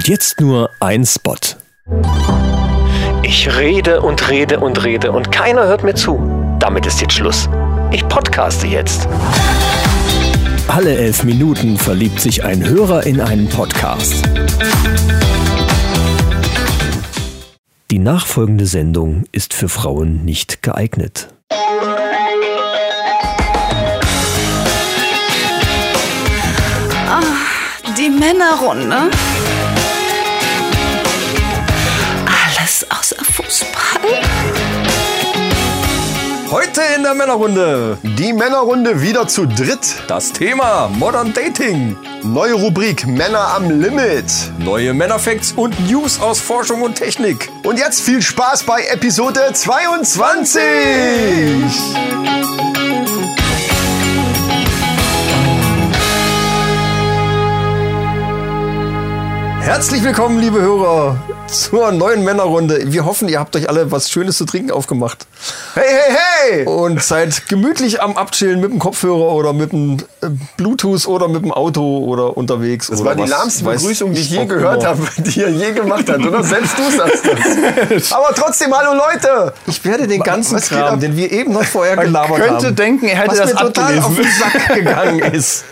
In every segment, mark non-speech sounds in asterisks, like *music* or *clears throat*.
Und jetzt nur ein Spot. Ich rede und rede und rede und keiner hört mir zu. Damit ist jetzt Schluss. Ich podcaste jetzt. Alle elf Minuten verliebt sich ein Hörer in einen Podcast. Die nachfolgende Sendung ist für Frauen nicht geeignet. Die Männerrunde. Der Männerrunde Die Männerrunde wieder zu dritt. das Thema Modern Dating. Neue Rubrik Männer am Limit. Neue Männerfacts und News aus Forschung und Technik. Und jetzt viel Spaß bei Episode 22. Herzlich willkommen, liebe Hörer, zur neuen Männerrunde. Wir hoffen, ihr habt euch alle was Schönes zu trinken aufgemacht. Hey, hey, hey. Und seid gemütlich am Abchillen mit dem Kopfhörer oder mit dem äh, Bluetooth oder mit dem Auto oder unterwegs. Das oder war die was lahmste Begrüßung, die ich je gehört habe, die er je gemacht hat, oder? Selbst du sagst das. *laughs* Aber trotzdem, hallo Leute. Ich werde den ganzen Was Kram, den wir eben noch vorher gelabert könnte haben, denken, er hätte was das mir total auf den Sack gegangen *laughs* ist,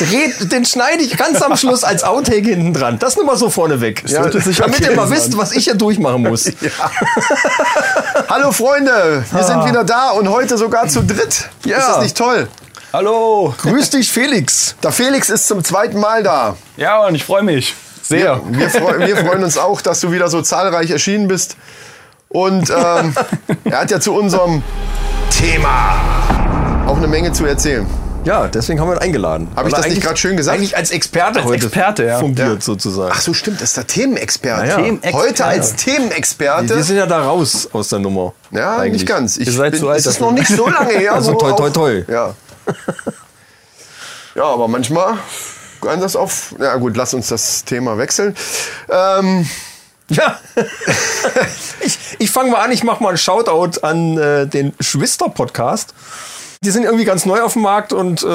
red, den schneide ich ganz am Schluss als Outtake hinten dran. Das nur mal so vorneweg. Ja, damit ihr mal wisst, was ich hier durchmachen muss. *laughs* *laughs* Hallo Freunde, wir sind wieder da und heute sogar zu dritt. Ja. Ist das nicht toll? Hallo. Grüß dich, Felix. Der Felix ist zum zweiten Mal da. Ja, und ich freue mich sehr. Wir, freu, wir freuen uns auch, dass du wieder so zahlreich erschienen bist. Und ähm, *laughs* er hat ja zu unserem Thema auch eine Menge zu erzählen. Ja, deswegen haben wir ihn eingeladen. Hab ich das nicht gerade schön gesagt? Eigentlich als Experte Als heute Experte, ja. fungiert Ja. sozusagen. Ach so, stimmt, das ist der Themenexperte. Ja, ja. Themenexperte. Heute als Themenexperte. wir sind ja da raus aus der Nummer. ja, Eigentlich. nicht ganz. Ich Ihr seid bin, zu alt es ist noch nicht so lange her. *laughs* Also toi, toi, toi. Ja. *laughs* ja, aber manchmal kann das auf. Na gut, lass uns das Thema wechseln. Ähm, Ja. *laughs* ich ich fange mal an, ich mache mal einen Shoutout an äh, den Schwister-Podcast. Die sind irgendwie ganz neu auf dem Markt und äh,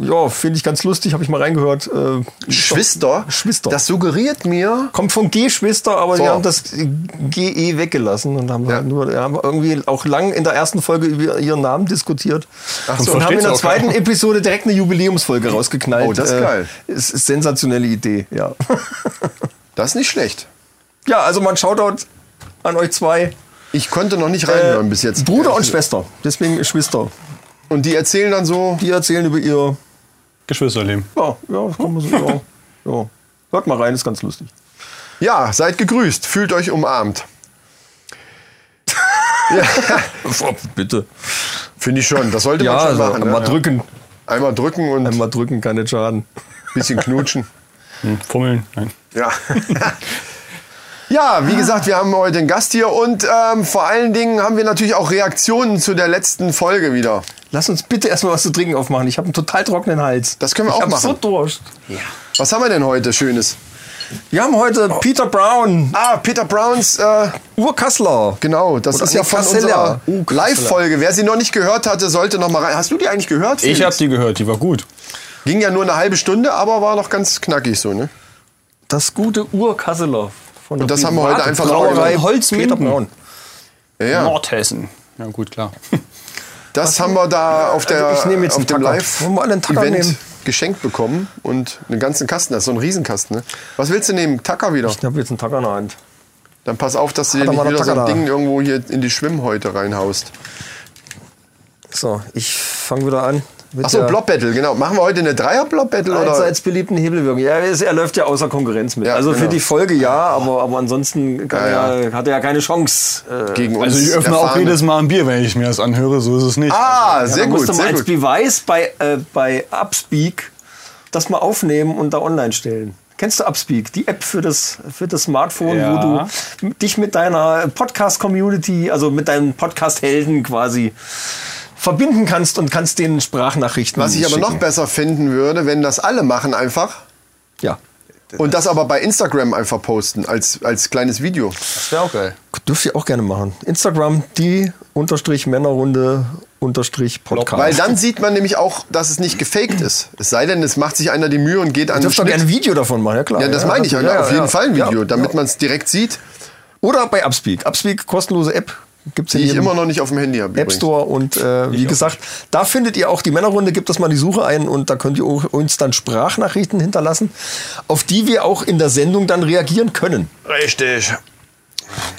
ja, finde ich ganz lustig, habe ich mal reingehört. Äh, Schwister. Schwister. Das suggeriert mir. Kommt von G-Schwister, aber So. die haben das GE weggelassen und haben, halt nur, haben irgendwie auch lang in der ersten Folge über ihren Namen diskutiert. Ach so. und haben in der zweiten Episode direkt eine Jubiläumsfolge rausgeknallt. Oh, das ist Äh, geil. Ist, ist sensationelle Idee, ja. *laughs* Das ist nicht schlecht. ja, also mal ein Shoutout an euch zwei. Ich konnte noch nicht reinhören bis jetzt. Äh, Bruder und Schwester, deswegen Geschwister. Und die erzählen dann so. Die erzählen über ihr. Geschwisterleben. Ja, ja, das kann man so. ja, ja. Hört mal rein, ist ganz lustig. Ja, seid gegrüßt, fühlt euch umarmt. *laughs* *laughs* Bitte. Finde ich schon. Das sollte Ja, man schon also, machen. mal ne? drücken. Einmal drücken und ein Einmal drücken kann nicht schaden. bisschen knutschen. Hm, Fummeln. Nein. Ja. *laughs* Ja, wie gesagt, wir haben heute einen Gast hier und ähm, vor allen Dingen haben wir natürlich auch Reaktionen zu der letzten Folge wieder. Lass uns bitte erstmal was zu trinken aufmachen. Ich habe einen total trockenen Hals. Das können wir ich auch machen. so Durst. Was haben wir denn heute Schönes? Wir haben heute Peter Brown, Ah, Peter Browns, äh, Urkassler. genau, das Oder ist ja von Kasseler. unserer Uh. Live-Folge. Wer sie noch nicht gehört hatte, sollte noch mal rein. Hast du die eigentlich gehört? Ich Felix? habe die gehört, die war gut. Ging ja nur eine halbe Stunde, aber war noch ganz knackig so, ne? Das gute Urkasseler. Von Und das haben wir heute einfach noch Brauerei mal- Holzminden. Peter Braun. Ja, ja. Nordhessen. Ja, gut, klar. *laughs* Das haben wir da auf, der, Also ich nehme jetzt auf dem Live-Event geschenkt bekommen und einen ganzen Kasten. Das ist so ein Riesenkasten. Ne? Was willst du nehmen? Tacker wieder. Ich habe jetzt einen Tacker in der Hand. Dann pass auf, dass du dir nicht wieder so ein da? Ding irgendwo hier in die Schwimmhäute reinhaust. So, ich fange wieder an. Achso, Blob Battle, genau. Machen wir heute eine Dreier-Blob-Battle oder? allseits beliebten Hebelwirkung. Ja, er läuft ja außer Konkurrenz mit. Ja, also für genau. die Folge ja, aber, aber ansonsten kann Ja, er, hat er ja keine Chance. Äh, Gegen uns Also ich öffne auch erfahrene- jedes Mal ein Bier, wenn ich mir das anhöre, so ist es nicht. Ah, ja, sehr gut, musst du mal sehr als gut. Beweis bei, äh, bei Upspeak das mal aufnehmen und da online stellen. Kennst du Upspeak, die App für das, für das Smartphone, Ja. wo du dich mit deiner Podcast-Community, also mit deinen Podcast-Helden quasi verbinden kannst und kannst denen Sprachnachrichten Was ich aber noch besser finden würde, wenn das alle machen einfach. Ja. Und das aber bei Instagram einfach posten, als, als kleines Video. Das wäre auch geil. Dürft ihr auch gerne machen. Instagram, die unterstrich Männerrunde unterstrich Podcast. Weil dann sieht man nämlich auch, dass es nicht gefaked ist. Es sei denn, es macht sich einer die Mühe und geht an den Dürft Schnitt. gerne ein Video davon machen, ja klar. Ja, das meine ich. ja, auf ja, jeden ja. Fall ein Video, Ja, damit ja. man es direkt sieht, Oder bei Upspeak. Upspeak, kostenlose App. Gibt's in die ich immer noch nicht auf dem Handy habe. App Store und äh, wie gesagt, da findet ihr auch die Männerrunde, gebt das mal in die Suche ein und da könnt ihr uns dann Sprachnachrichten hinterlassen, auf die wir auch in der Sendung dann reagieren können. Richtig.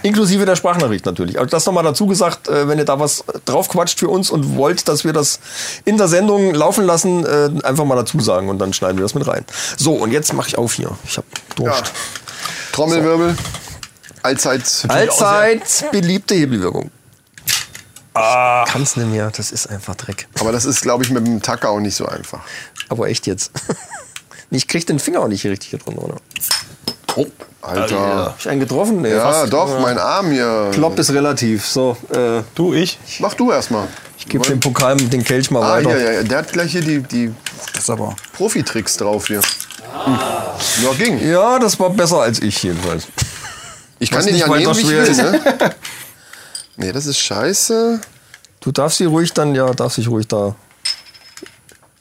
Inklusive der Sprachnachricht natürlich. Also das nochmal dazu gesagt, äh, wenn ihr da was draufquatscht für uns und wollt, dass wir das in der Sendung laufen lassen, äh, einfach mal dazu sagen und dann schneiden wir das mit rein. So, und jetzt mache ich auf hier. Ich habe Durst. Trommelwirbel. Allzeit. Allzeit beliebte Hebelwirkung. Ah. Kann's nicht mehr, das ist einfach Dreck. Aber das ist, glaube ich, mit dem Tacker auch nicht so einfach. Aber echt jetzt. *laughs* Ich krieg den Finger auch nicht richtig hier drin, oder? Oh, Alter. Hab ich einen getroffen? Nee, Ja, fast. doch, mein Arm hier. Klopp ist relativ. So, äh, Du, ich? Mach du erstmal. ich gebe den Pokal, den Kelch mal Ah, weiter. ja, ja. Der hat gleich hier die, die Das ist aber. Profi-Tricks drauf hier. Hm. Ja, ging. Ja, das war besser als ich jedenfalls. Ich kann den nicht ja nehmen, wie ich schwer will, ist. ne? Nee, das ist scheiße. Du darfst sie ruhig dann, ja, darfst dich ruhig da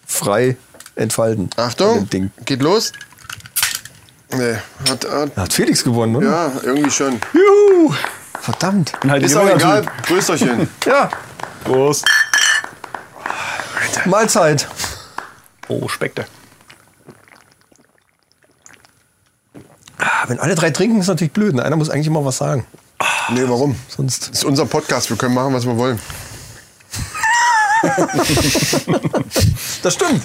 frei entfalten. Achtung, geht los. Nee, hat, hat, Hat Felix gewonnen, oder? ja, irgendwie schon. Juhu. Verdammt. Halt Ist auch egal. Größerchen. *laughs* Ja, Prost. Mahlzeit. Oh, Spekte. Wenn alle drei trinken, ist natürlich blöd. ne? Einer muss eigentlich immer was sagen. Nee, warum? Sonst. Das ist unser Podcast, wir können machen, was wir wollen. *laughs* Das stimmt.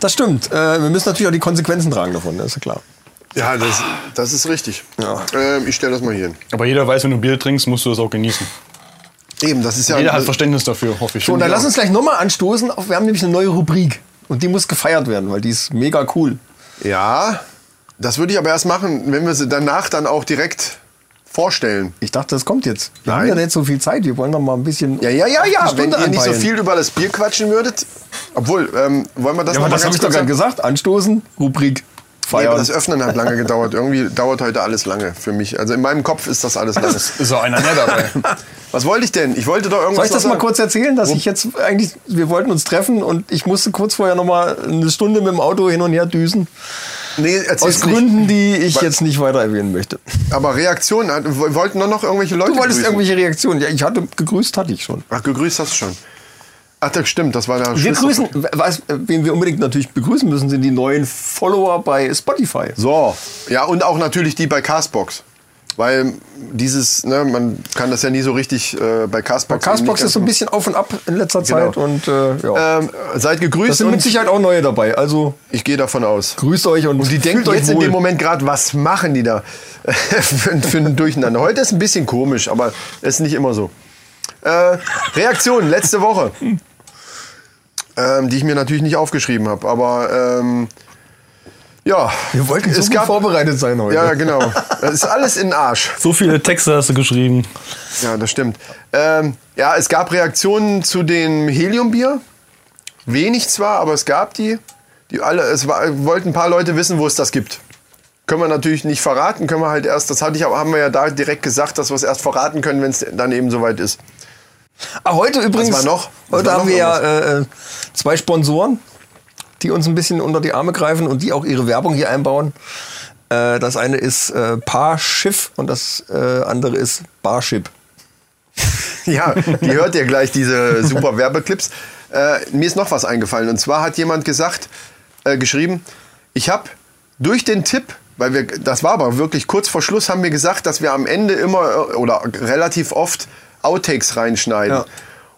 Das stimmt. Äh, wir müssen natürlich auch die Konsequenzen tragen davon, ne? ist ja klar. Ja, das, das ist richtig. Ja. Ähm, ich stelle das mal hier hin. Aber jeder weiß, wenn du Bier trinkst, musst du es auch genießen. Eben, das ist ja. Jeder hat Verständnis dafür, hoffe ich. So, und dann lass uns gleich nochmal anstoßen. Wir haben nämlich eine neue Rubrik. Und die muss gefeiert werden, weil die ist mega cool. Ja, das würde ich aber erst machen, wenn wir sie danach dann auch direkt vorstellen. Ich dachte, das kommt jetzt. Wir Nein. haben ja nicht so viel Zeit. Wir wollen noch mal ein bisschen. Ja, ja, ja, ja. Wenn ihr nicht so viel über das Bier quatschen würdet. Obwohl, ähm, wollen wir das Ja, noch aber mal das habe ich doch gerade gesagt. Anstoßen, Rubrik, Nee, feiern. das Öffnen hat lange gedauert. Irgendwie dauert heute alles lange für mich. Also in meinem Kopf ist das alles lange. Ist auch einer mehr dabei. *laughs* Was wollte ich denn? Ich wollte doch irgendwas Soll ich das mal sagen. kurz erzählen, dass ich jetzt eigentlich, wir wollten uns treffen und ich musste kurz vorher noch mal eine Stunde mit dem Auto hin und her düsen. Nee, Aus nicht. Gründen, die ich Weil- jetzt nicht weiter erwähnen möchte. Aber Reaktionen, wollten nur noch irgendwelche Leute Du wolltest grüßen. irgendwelche Reaktionen. Ja, ich hatte gegrüßt, hatte ich schon. Ach, gegrüßt hast du schon. Ach, das stimmt, das war der Wir grüßen, was, wen wir unbedingt natürlich begrüßen müssen, sind die neuen Follower bei Spotify. So, ja, und auch natürlich die bei Castbox. Weil dieses, ne, man kann das ja nie so richtig äh, bei Castbox. Castbox ist so ein bisschen auf und ab in letzter Genau. Zeit und äh, ja. Ähm, seid gegrüßt das sind mit Sicherheit auch neue dabei. Also ich gehe davon aus. grüßt euch und, Und die denken jetzt in wohl. dem Moment gerade, was machen die da *laughs* für, für ein Durcheinander. Heute ist ein bisschen komisch, aber ist nicht immer so. Äh, Reaktion letzte Woche, ähm, die ich mir natürlich nicht aufgeschrieben habe, aber ähm, ja, Wir wollten so es gut gab, vorbereitet sein heute. ja genau, das ist alles in den Arsch. So viele Texte hast du geschrieben. Ja, das stimmt. Ähm, ja, es gab Reaktionen zu dem Heliumbier. Wenig zwar, aber es gab die. die alle, es war, wollten ein paar Leute wissen, wo es das gibt. Können wir natürlich nicht verraten, können wir halt erst, das hatte ich, aber haben wir ja da direkt gesagt, dass wir es erst verraten können, wenn es dann eben soweit ist. Ah, heute übrigens, war noch? Was heute war haben noch wir ja äh, äh, zwei Sponsoren, die uns ein bisschen unter die Arme greifen und die auch ihre Werbung hier einbauen. Äh, das eine ist äh, Paarschiff und das äh, andere ist Barship. *laughs* Ja, die hört ihr gleich, diese super Werbeclips. Äh, mir ist noch was eingefallen. Und zwar hat jemand gesagt, äh, geschrieben, ich habe durch den Tipp, weil wir, das war aber wirklich kurz vor Schluss, haben wir gesagt, dass wir am Ende immer oder relativ oft Outtakes reinschneiden. Ja.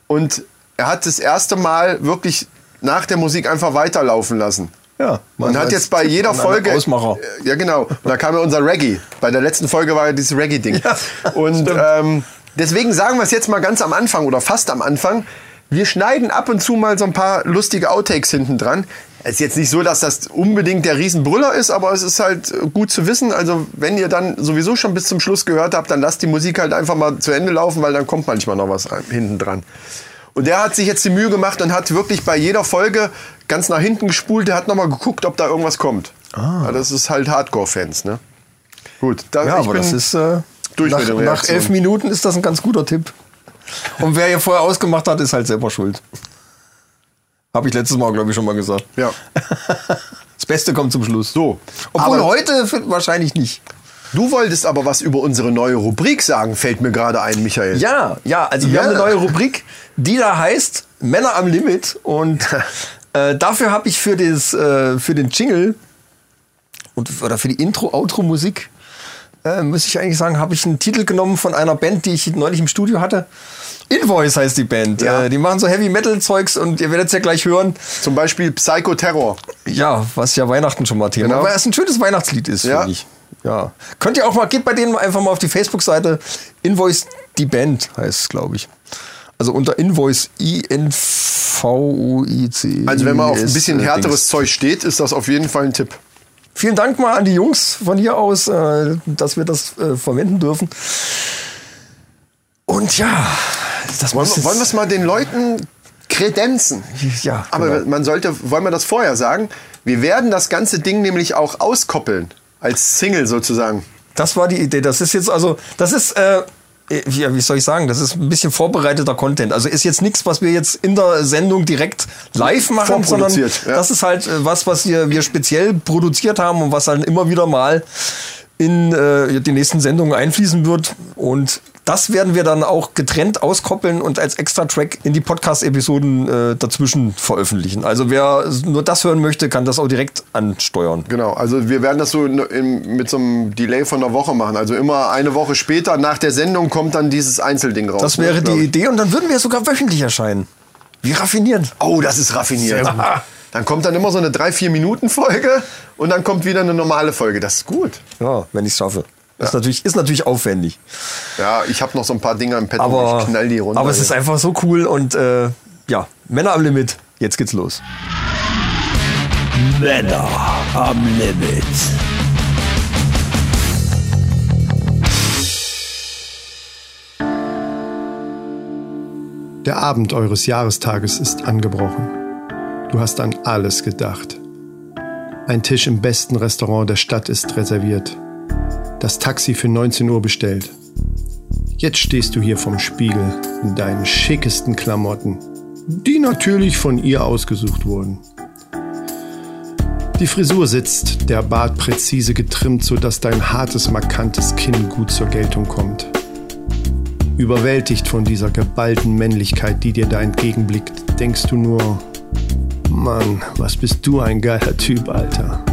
Und er hat das erste Mal wirklich nach der Musik einfach weiterlaufen lassen. Ja, Und hat jetzt bei Tipp jeder Folge. Ausmacher. Ja, genau. Und da kam ja unser Reggae. Bei der letzten Folge war ja dieses Reggae-Ding. Ja, und ähm, deswegen sagen wir es jetzt mal ganz am Anfang oder fast am Anfang. Wir schneiden ab und zu mal so ein paar lustige Outtakes hinten dran. Es ist jetzt nicht so, dass das unbedingt der Riesenbrüller ist, aber es ist halt äh, gut zu wissen. Also, wenn ihr dann sowieso schon bis zum Schluss gehört habt, dann lasst die Musik halt einfach mal zu Ende laufen, weil dann kommt manchmal noch was hinten dran. Und der hat sich jetzt die Mühe gemacht und hat wirklich bei jeder Folge ganz nach hinten gespult. Der hat nochmal geguckt, ob da irgendwas kommt. Ah. das ist halt Hardcore-Fans, ne? Gut, da, Ja, ich aber bin das ist äh, durch nach, mit nach elf Minuten ist das ein ganz guter Tipp. Und wer hier vorher ausgemacht hat, ist halt selber schuld. Habe ich letztes Mal, glaube ich, schon mal gesagt. Ja. *laughs* Das Beste kommt zum Schluss. So, Obwohl aber- heute wahrscheinlich nicht. Du wolltest aber was über unsere neue Rubrik sagen, fällt mir gerade ein, Michael. Ja, ja, also wir Ja. haben eine neue Rubrik, die da heißt Männer am Limit. Und *laughs* äh, dafür habe ich für, das, äh, für den Jingle und, oder für die Intro-Outro-Musik, äh, muss ich eigentlich sagen, habe ich einen Titel genommen von einer Band, die ich neulich im Studio hatte. Invoice heißt die Band. Ja. Äh, die machen so Heavy-Metal-Zeugs und ihr werdet es ja gleich hören. Zum Beispiel Psychoterror. Ja, was ja Weihnachten schon mal Thema Genau. Aber es ein schönes Weihnachtslied ist, Ja. finde ich. Ja. Könnt ihr auch mal, geht bei denen einfach mal auf die Facebook-Seite. Invoice die Band heißt es, glaube ich. Also unter Invoice I-N-V-O-I-C. Also wenn man auf ein bisschen härteres. Zeug steht, ist das auf jeden Fall ein Tipp. Vielen Dank mal an die Jungs von hier aus, äh, dass wir das äh, verwenden dürfen. Und ja, das Wollen, wollen wir es mal den Leuten kredenzen? Ja, Aber genau. man sollte, wollen wir das vorher sagen? Wir werden das ganze Ding nämlich auch auskoppeln. Als Single sozusagen. Das war die Idee. Das ist jetzt also, das ist, äh, ja, wie soll ich sagen, das ist ein bisschen vorbereiteter Content. Also ist jetzt nichts, was wir jetzt in der Sendung direkt live machen, sondern ja. das ist halt äh, was, was wir, wir speziell produziert haben und was dann immer wieder mal in äh, die nächsten Sendungen einfließen wird. Und das werden wir dann auch getrennt auskoppeln und als Extra-Track in die Podcast-Episoden äh, dazwischen veröffentlichen. Also wer nur das hören möchte, kann das auch direkt ansteuern. Genau, also wir werden das so in, in, mit so einem Delay von einer Woche machen. Also immer eine Woche später nach der Sendung kommt dann dieses Einzelding raus. Das wäre ne, die. Idee und dann würden wir sogar wöchentlich erscheinen. Wie raffiniert. Oh, das ist raffiniert. *laughs* Dann kommt dann immer so eine 3-4-Minuten-Folge und dann kommt wieder eine normale Folge. Das ist gut. Ja, wenn ich es schaffe. Ist, natürlich, ist natürlich aufwendig. Ja, ich habe noch so ein paar Dinger im Petto. Aber, ich knall die runter. aber es ist einfach so cool und äh, ja, Männer am Limit. Jetzt geht's los. Männer am Limit. Der Abend eures Jahrestages ist angebrochen. Du hast an alles gedacht. Ein Tisch im besten Restaurant der Stadt ist reserviert. Das Taxi für 19 Uhr bestellt. Jetzt stehst du hier vom Spiegel in deinen schickesten Klamotten, die natürlich von ihr ausgesucht wurden. Die Frisur sitzt, der Bart präzise getrimmt, sodass dein hartes, markantes Kinn gut zur Geltung kommt. Überwältigt von dieser geballten Männlichkeit, die dir da entgegenblickt, denkst du nur, Mann, was bist du ein geiler Typ, Alter.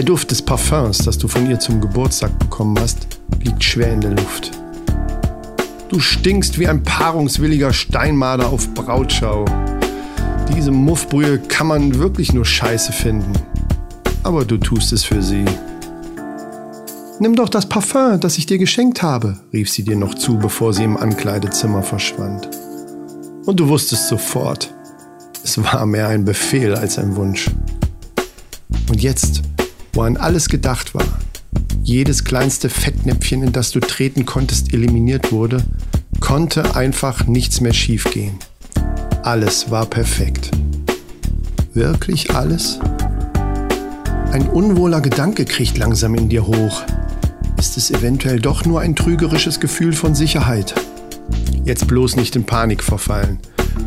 Der Duft des Parfums, das du von ihr zum Geburtstag bekommen hast, liegt schwer in der Luft. Du stinkst wie ein paarungswilliger Steinmarder auf Brautschau. Diese Muffbrühe kann man wirklich nur scheiße finden. Aber du tust es für sie. Nimm doch das Parfum, das ich dir geschenkt habe, rief sie dir noch zu, bevor sie im Ankleidezimmer verschwand. Und du wusstest sofort, es war mehr ein Befehl als ein Wunsch. Und jetzt, wo an alles gedacht war, jedes kleinste Fettnäpfchen, in das du treten konntest, eliminiert wurde, konnte einfach nichts mehr schiefgehen. Alles war perfekt. Wirklich alles? Ein unwohler Gedanke kriecht langsam in dir hoch. Ist es eventuell doch nur ein trügerisches Gefühl von Sicherheit? Jetzt bloß nicht in Panik verfallen.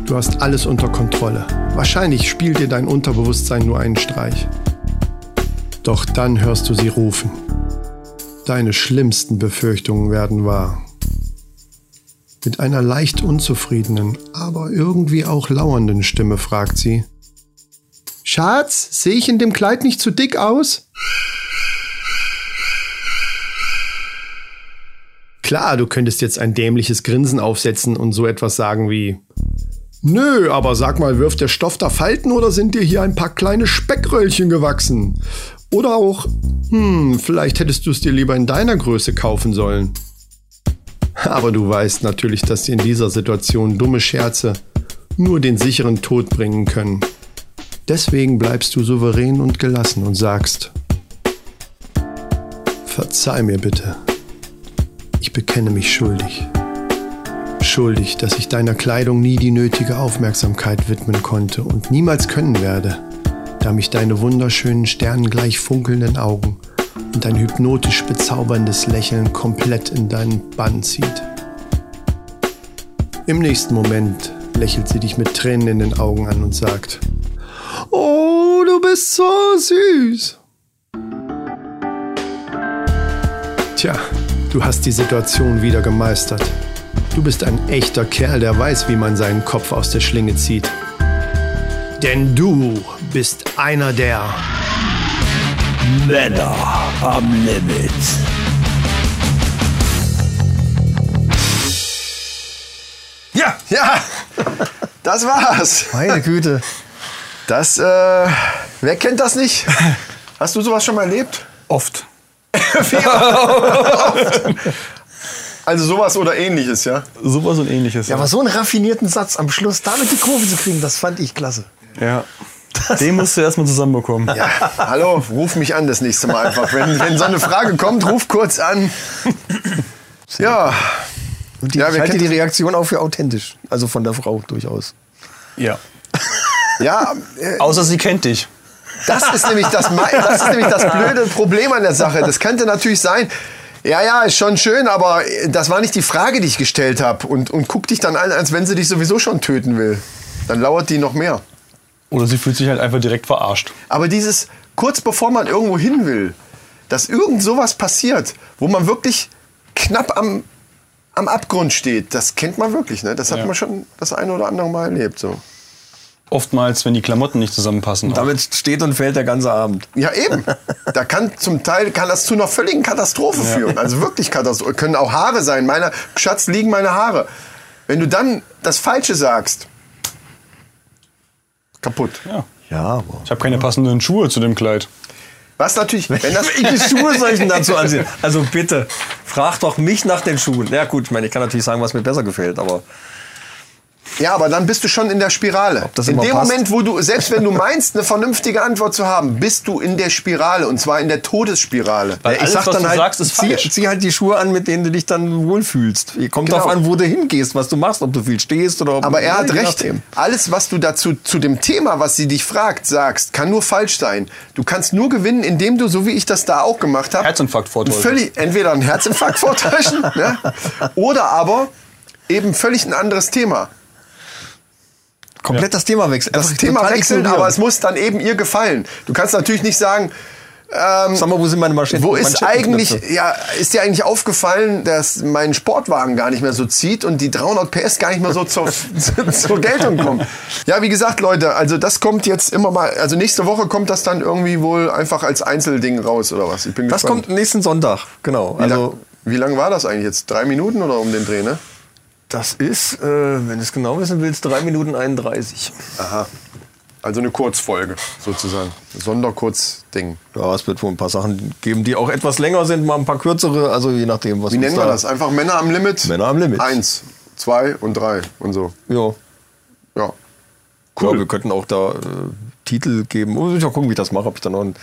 Du hast alles unter Kontrolle. Wahrscheinlich spielt dir dein Unterbewusstsein nur einen Streich. Doch dann hörst du sie rufen. Deine schlimmsten Befürchtungen werden wahr. Mit einer leicht unzufriedenen, aber irgendwie auch lauernden Stimme fragt sie: Schatz, sehe ich in dem Kleid nicht zu dick aus? Klar, du könntest jetzt ein dämliches Grinsen aufsetzen und so etwas sagen wie Nö, aber sag mal, wirft der Stoff da Falten oder sind dir hier ein paar kleine Speckröllchen gewachsen? Oder auch, hm, vielleicht hättest du es dir lieber in deiner Größe kaufen sollen. Aber du weißt natürlich, dass dir in dieser Situation dumme Scherze nur den sicheren Tod bringen können. Deswegen bleibst du souverän und gelassen und sagst, Verzeih mir bitte. Ich bekenne mich schuldig. Schuldig, dass ich deiner Kleidung nie die nötige Aufmerksamkeit widmen konnte und niemals können werde. Da mich deine wunderschönen sternengleich funkelnden Augen und dein hypnotisch bezauberndes Lächeln komplett in deinen Bann zieht. Im nächsten Moment lächelt sie dich mit Tränen in den Augen an und sagt, Oh, du bist so süß. Tja, du hast die Situation wieder gemeistert. Du bist ein echter Kerl, der weiß, wie man seinen Kopf aus der Schlinge zieht. Denn du bist einer der Männer am Limit. Ja, ja, das war's. Meine Güte. Das, äh, wer kennt das nicht? Hast du sowas schon mal erlebt? Oft. *laughs* Also sowas oder ähnliches, ja? Sowas und ähnliches. Ja, aber so einen raffinierten Satz am Schluss, damit die Kurve zu kriegen, das fand ich klasse. Ja. *laughs* Den musst du erstmal zusammenbekommen. Ja, hallo, ruf mich an das nächste Mal einfach. Wenn, wenn so eine Frage kommt, ruf kurz an. Ja, Und die, Ja, ich halte die das? Reaktion auch für authentisch. Also von der Frau durchaus. Ja. ja, *laughs* äh, Außer sie kennt dich. das ist, nämlich das, das ist nämlich das blöde Problem an der Sache. Das könnte natürlich sein, ja, ja, ist schon schön, aber das war nicht die Frage, die ich gestellt habe. Und, und guck dich dann an, als wenn sie dich sowieso schon töten will. Dann lauert die noch mehr. Oder sie fühlt sich halt einfach direkt verarscht. Aber dieses, kurz bevor man irgendwo hin will, dass irgend sowas passiert, wo man wirklich knapp am, am Abgrund steht, das kennt man wirklich. Ne? Das hat Ja. man schon das eine oder andere Mal erlebt. So. Oftmals, wenn die Klamotten nicht zusammenpassen. auch. Damit steht und fällt der ganze Abend. Ja, eben. Da kann zum Teil kann das zu einer völligen Katastrophe führen. Also wirklich Katastrophe. Können auch Haare sein. Meiner Schatz liegen meine Haare. Wenn du dann das Falsche sagst, kaputt. ja. Ja, aber. Ich habe keine passenden Schuhe zu dem Kleid. Was natürlich, wenn das, *laughs* Welche Schuhe soll ich denn dazu ansehen? Also bitte, frag doch mich nach den Schuhen. Ja gut, ich meine, ich kann natürlich sagen, was mir besser gefällt, aber Ja, aber dann bist du schon in der Spirale. das in dem passt? Moment, wo du, selbst wenn du meinst, eine vernünftige Antwort zu haben, bist du in der Spirale und zwar in der Todesspirale. Weil ich alles, sag was dann du halt, sagst, ist zieh, falsch. zieh halt die Schuhe an, mit denen du dich dann wohlfühlst. Kommt Genau. drauf an, wo du hingehst, was du machst, ob du viel stehst oder ob Aber er hat recht. nachdem. Alles, was du dazu zu dem Thema, was sie dich fragt, sagst, kann nur falsch sein. Du kannst nur gewinnen, indem du, so wie ich das da auch gemacht habe, Herzinfarkt vortäuschen. Völlig, entweder einen Herzinfarkt vortäuschen, *laughs* ne? oder aber eben völlig ein anderes Thema. Komplett das Thema wechseln. Das Einfach Thema wechseln, ignorieren. aber es muss dann eben ihr gefallen. Du kannst natürlich nicht sagen, ähm, Sag mal, wo sind meine Maschinen? wo ist eigentlich, ja, ist dir eigentlich aufgefallen, dass mein Sportwagen gar nicht mehr so zieht und die 300 PS gar nicht mehr so zur, *laughs* zur Geltung kommen? Ja, wie gesagt, Leute, also das kommt jetzt immer mal, also nächste Woche kommt das dann irgendwie wohl einfach als Einzelding raus oder was? Ich bin Das gespannt. kommt nächsten Sonntag, genau. Wie, Also lang, wie lang war das eigentlich jetzt? Drei Minuten oder um den Dreh, ne? Das ist, äh, wenn du es genau wissen willst, 3 Minuten 31. Aha. Also eine Kurzfolge sozusagen. Sonderkurzding. Ja, es wird wohl ein paar Sachen geben, die auch etwas länger sind, mal ein paar kürzere, also je nachdem, was Wie nennen wir da- das? Einfach Männer am Limit? Männer am Limit. Eins, zwei und drei und so. Ja. Ja. Cool. Ja, wir könnten auch da äh, Titel geben. Muss ich mal gucken, wie ich das mache, ob ich da noch ein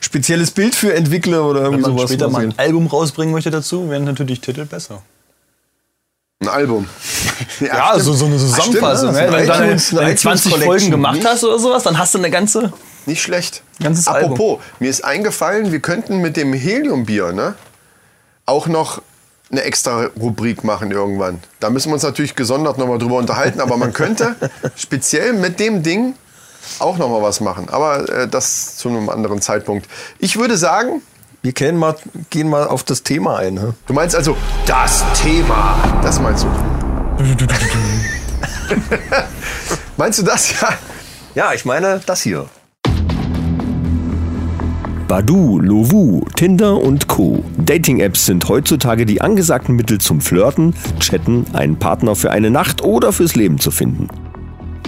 spezielles Bild für entwickle oder irgendwie Wenn man sowas. später mal ein Album rausbringen möchte dazu, wären natürlich Titel besser. Ein Album. *laughs* Ja, stimmt. so, so eine Ah, Zusammenfassung. stimmt, ne? Wenn du dann iTunes- eine deine 20 iTunes Folgen gemacht hast oder sowas, dann hast du eine ganze. Nicht schlecht. Ganzes Apropos, mir ist eingefallen, wir könnten mit dem Heliumbier ne, auch noch eine extra Rubrik machen irgendwann. Da müssen wir uns natürlich gesondert nochmal drüber unterhalten, aber man könnte *laughs* speziell mit dem Ding auch nochmal was machen. Aber äh, das zu einem anderen Zeitpunkt. Ich würde sagen, Wir kennen mal, gehen mal auf das Thema ein. Ne? du meinst also das Thema. Das meinst du. *laughs* meinst du das? Ja. Ja, ich meine das hier. Badu, Lovoo, Tinder und Co. Dating-Apps sind heutzutage die angesagten Mittel zum Flirten, Chatten, einen Partner für eine Nacht oder fürs Leben zu finden.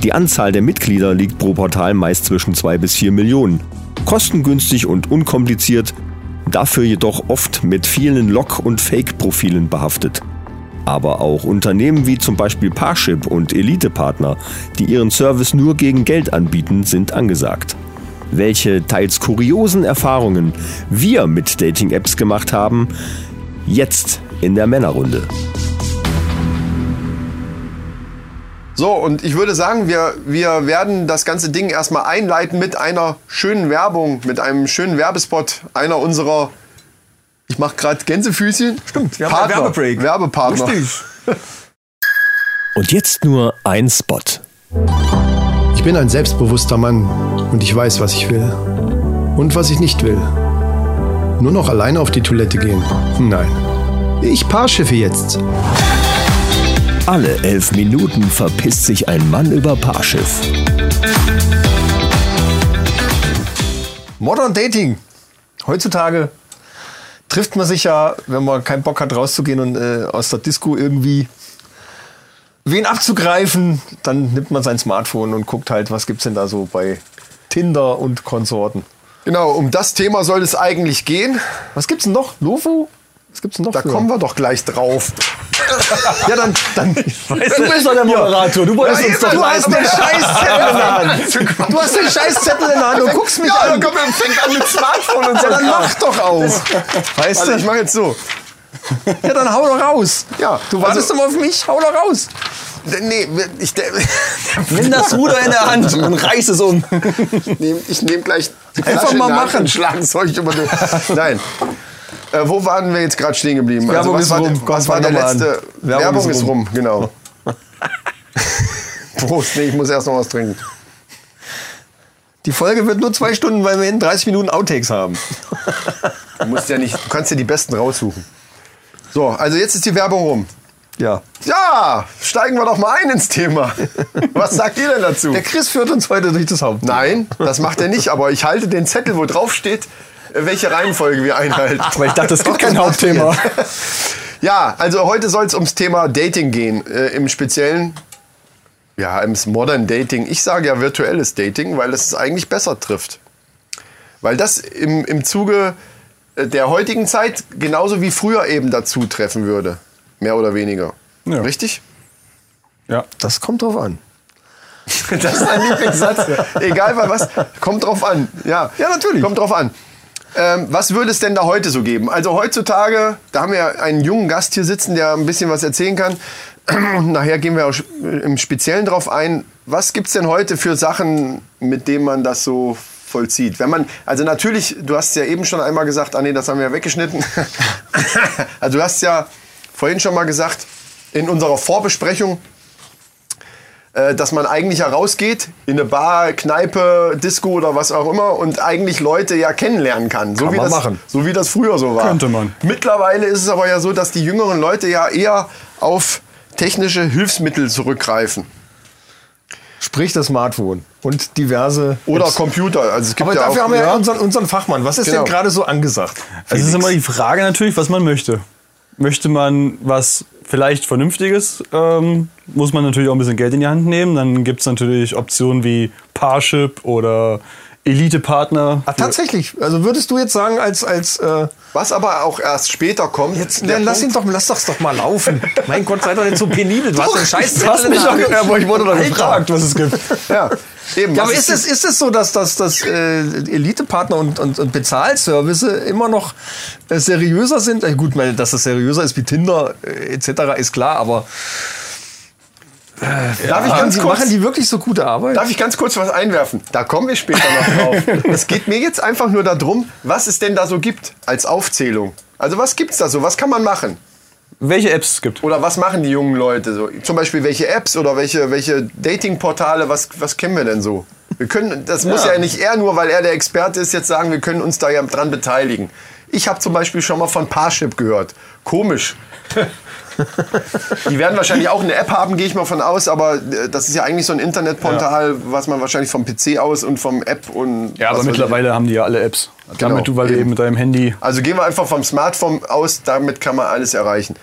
Die Anzahl der Mitglieder liegt pro Portal meist zwischen 2 bis 4 Millionen. Kostengünstig und unkompliziert, dafür jedoch oft mit vielen Log- und Fake-Profilen behaftet. Aber auch Unternehmen wie zum Beispiel Parship und Elite-Partner, die ihren Service nur gegen Geld anbieten, sind angesagt. Welche teils kuriosen Erfahrungen wir mit Dating-Apps gemacht haben, jetzt in der Männerrunde. So, und ich würde sagen, wir, wir werden das ganze Ding erstmal einleiten mit einer schönen Werbung, mit einem schönen Werbespot einer unserer, ich mache gerade Gänsefüßchen. Stimmt, wir haben einen Werbebreak. Werbepartner. *laughs* Und jetzt nur ein Spot. Ich bin ein selbstbewusster Mann und ich weiß, was ich will. Und was ich nicht will. Nur noch alleine auf die Toilette gehen. Nein. Ich Paarschiffe jetzt. Alle elf Minuten verpisst sich ein Mann über Paarschiff. Modern Dating. Heutzutage trifft man sich ja, wenn man keinen Bock hat, rauszugehen und äh, aus der Disco irgendwie wen abzugreifen, dann nimmt man sein Smartphone und guckt halt, was gibt's denn da so bei Tinder und Konsorten. Genau, um das Thema soll es eigentlich gehen. Was gibt's denn noch? Lovo? Was gibt's denn noch? Da für? kommen wir doch gleich drauf. *laughs* Ja, dann, dann Du bist doch der Moderator. Du wolltest uns doch *laughs* du hast den Scheißzettel in der Hand. Du hast den Scheißzettel in der Hand und guckst mich Ja, an. dann komm, er fängt an mit Smartphone und so. Ja, dann mach doch auch. Weißt Also du? ich mache jetzt so. Ja, dann hau doch raus. Ja, Du wartest also- immer auf mich, hau doch raus. Nee, ich, *laughs* Nimm das Ruder in der Hand und reiß es um. nehm, ich nehme gleich die Einfach mal in die Hand machen. schlagen es euch über den... Nein. Äh, wo waren wir jetzt gerade stehen geblieben? Also, Werbung was ist war, rum. der- was war der an. letzte? Werbung Werbung, ist ist rum, genau. *laughs* Prost, nee, ich muss erst noch was trinken. Die Folge wird nur zwei Stunden, weil wir in 30 Minuten Outtakes haben. Du, musst ja nicht, du kannst dir die besten raussuchen. So, also jetzt ist die Werbung rum. Ja. Ja, steigen wir doch mal ein ins Thema. Was sagt ihr denn dazu? Der Chris führt uns heute durch das Haupt. Nein, das macht er nicht, aber ich halte den Zettel, wo drauf steht, welche Reihenfolge wir einhalten. Weil ich dachte, es gibt Doch, kein das Hauptthema. *laughs* Ja, also heute soll es ums Thema Dating gehen. Äh, Im Speziellen, ja, im Modern Dating. Ich sage ja virtuelles Dating, weil es eigentlich besser trifft. Weil das im, im Zuge äh, der heutigen Zeit genauso wie früher eben dazu treffen würde. Mehr oder weniger. Ja. Richtig? Ja. Das kommt drauf an. *laughs* Das ist ein Lieblingssatz. Egal bei was, kommt drauf an. Ja, Ja, natürlich. Kommt drauf an. Ähm, was würde es denn da heute so geben? Also heutzutage, da haben wir einen jungen Gast hier sitzen, der ein bisschen was erzählen kann. *clears throat* Nachher gehen wir auch im Speziellen drauf ein. Was gibt's denn heute für Sachen, mit denen man das so vollzieht? Wenn man, also natürlich, du hast ja eben schon einmal gesagt, ah nee, das haben wir ja weggeschnitten. *laughs* also du hast ja vorhin schon mal gesagt, in unserer Vorbesprechung, äh, dass man eigentlich herausgeht in eine Bar, Kneipe, Disco oder was auch immer und eigentlich Leute ja kennenlernen kann. So Kann wie man das, machen. So wie das früher so war. Könnte man. Mittlerweile ist es aber ja so, dass die jüngeren Leute ja eher auf technische Hilfsmittel zurückgreifen. Sprich das Smartphone und diverse. Oder Apps. Computer. Also es gibt Aber ja dafür auch, haben wir ja ja, unseren, unseren Fachmann. Was ist Genau. denn gerade so angesagt? Also es ist immer die Frage natürlich, was man möchte. Möchte man was vielleicht Vernünftiges, ähm, muss man natürlich auch ein bisschen Geld in die Hand nehmen. Dann gibt es natürlich Optionen wie Parship oder Elite-Partner. Ah, tatsächlich. Also würdest du jetzt sagen, als. als äh, was aber auch erst später kommt. jetzt, dann lass ihn doch, lass das doch mal laufen. *laughs* mein Gott, sei doch nicht so penibel. Du hast den Scheiß *laughs* Du hast mich doch, aber ich wurde doch gefragt, was es gibt. Ja, eben. Ja, aber ist es, ist es so, dass, dass, dass äh, Elite-Partner und, und, und Bezahlservice immer noch äh, seriöser sind? Äh, gut, meine, dass das seriöser ist wie Tinder äh, etc. ist klar, aber Darf ich ganz die, kurz machen die wirklich so gute Arbeit? Darf ich ganz kurz was einwerfen? Da kommen wir später noch drauf. *laughs* es geht mir jetzt einfach nur darum, was es denn da so gibt als Aufzählung. Also was gibt's da so? Was kann man machen? Welche Apps es gibt? Oder was machen die jungen Leute so? Zum Beispiel welche Apps oder welche, welche Datingportale, was, was kennen wir denn so? Wir können, das muss ja nicht er nur, weil er der Experte ist, jetzt sagen, wir können uns da ja dran beteiligen. Ich habe zum Beispiel schon mal von Parship gehört. Komisch. Die werden wahrscheinlich auch eine App haben, gehe ich mal von aus, aber äh, das ist ja eigentlich so ein Internetportal, was man wahrscheinlich vom PC aus und vom App und. Ja, aber mittlerweile haben die ja alle Apps. Genau, Damit du, weil du eben. mit deinem Handy. Also gehen wir einfach vom Smartphone aus, damit kann man alles erreichen.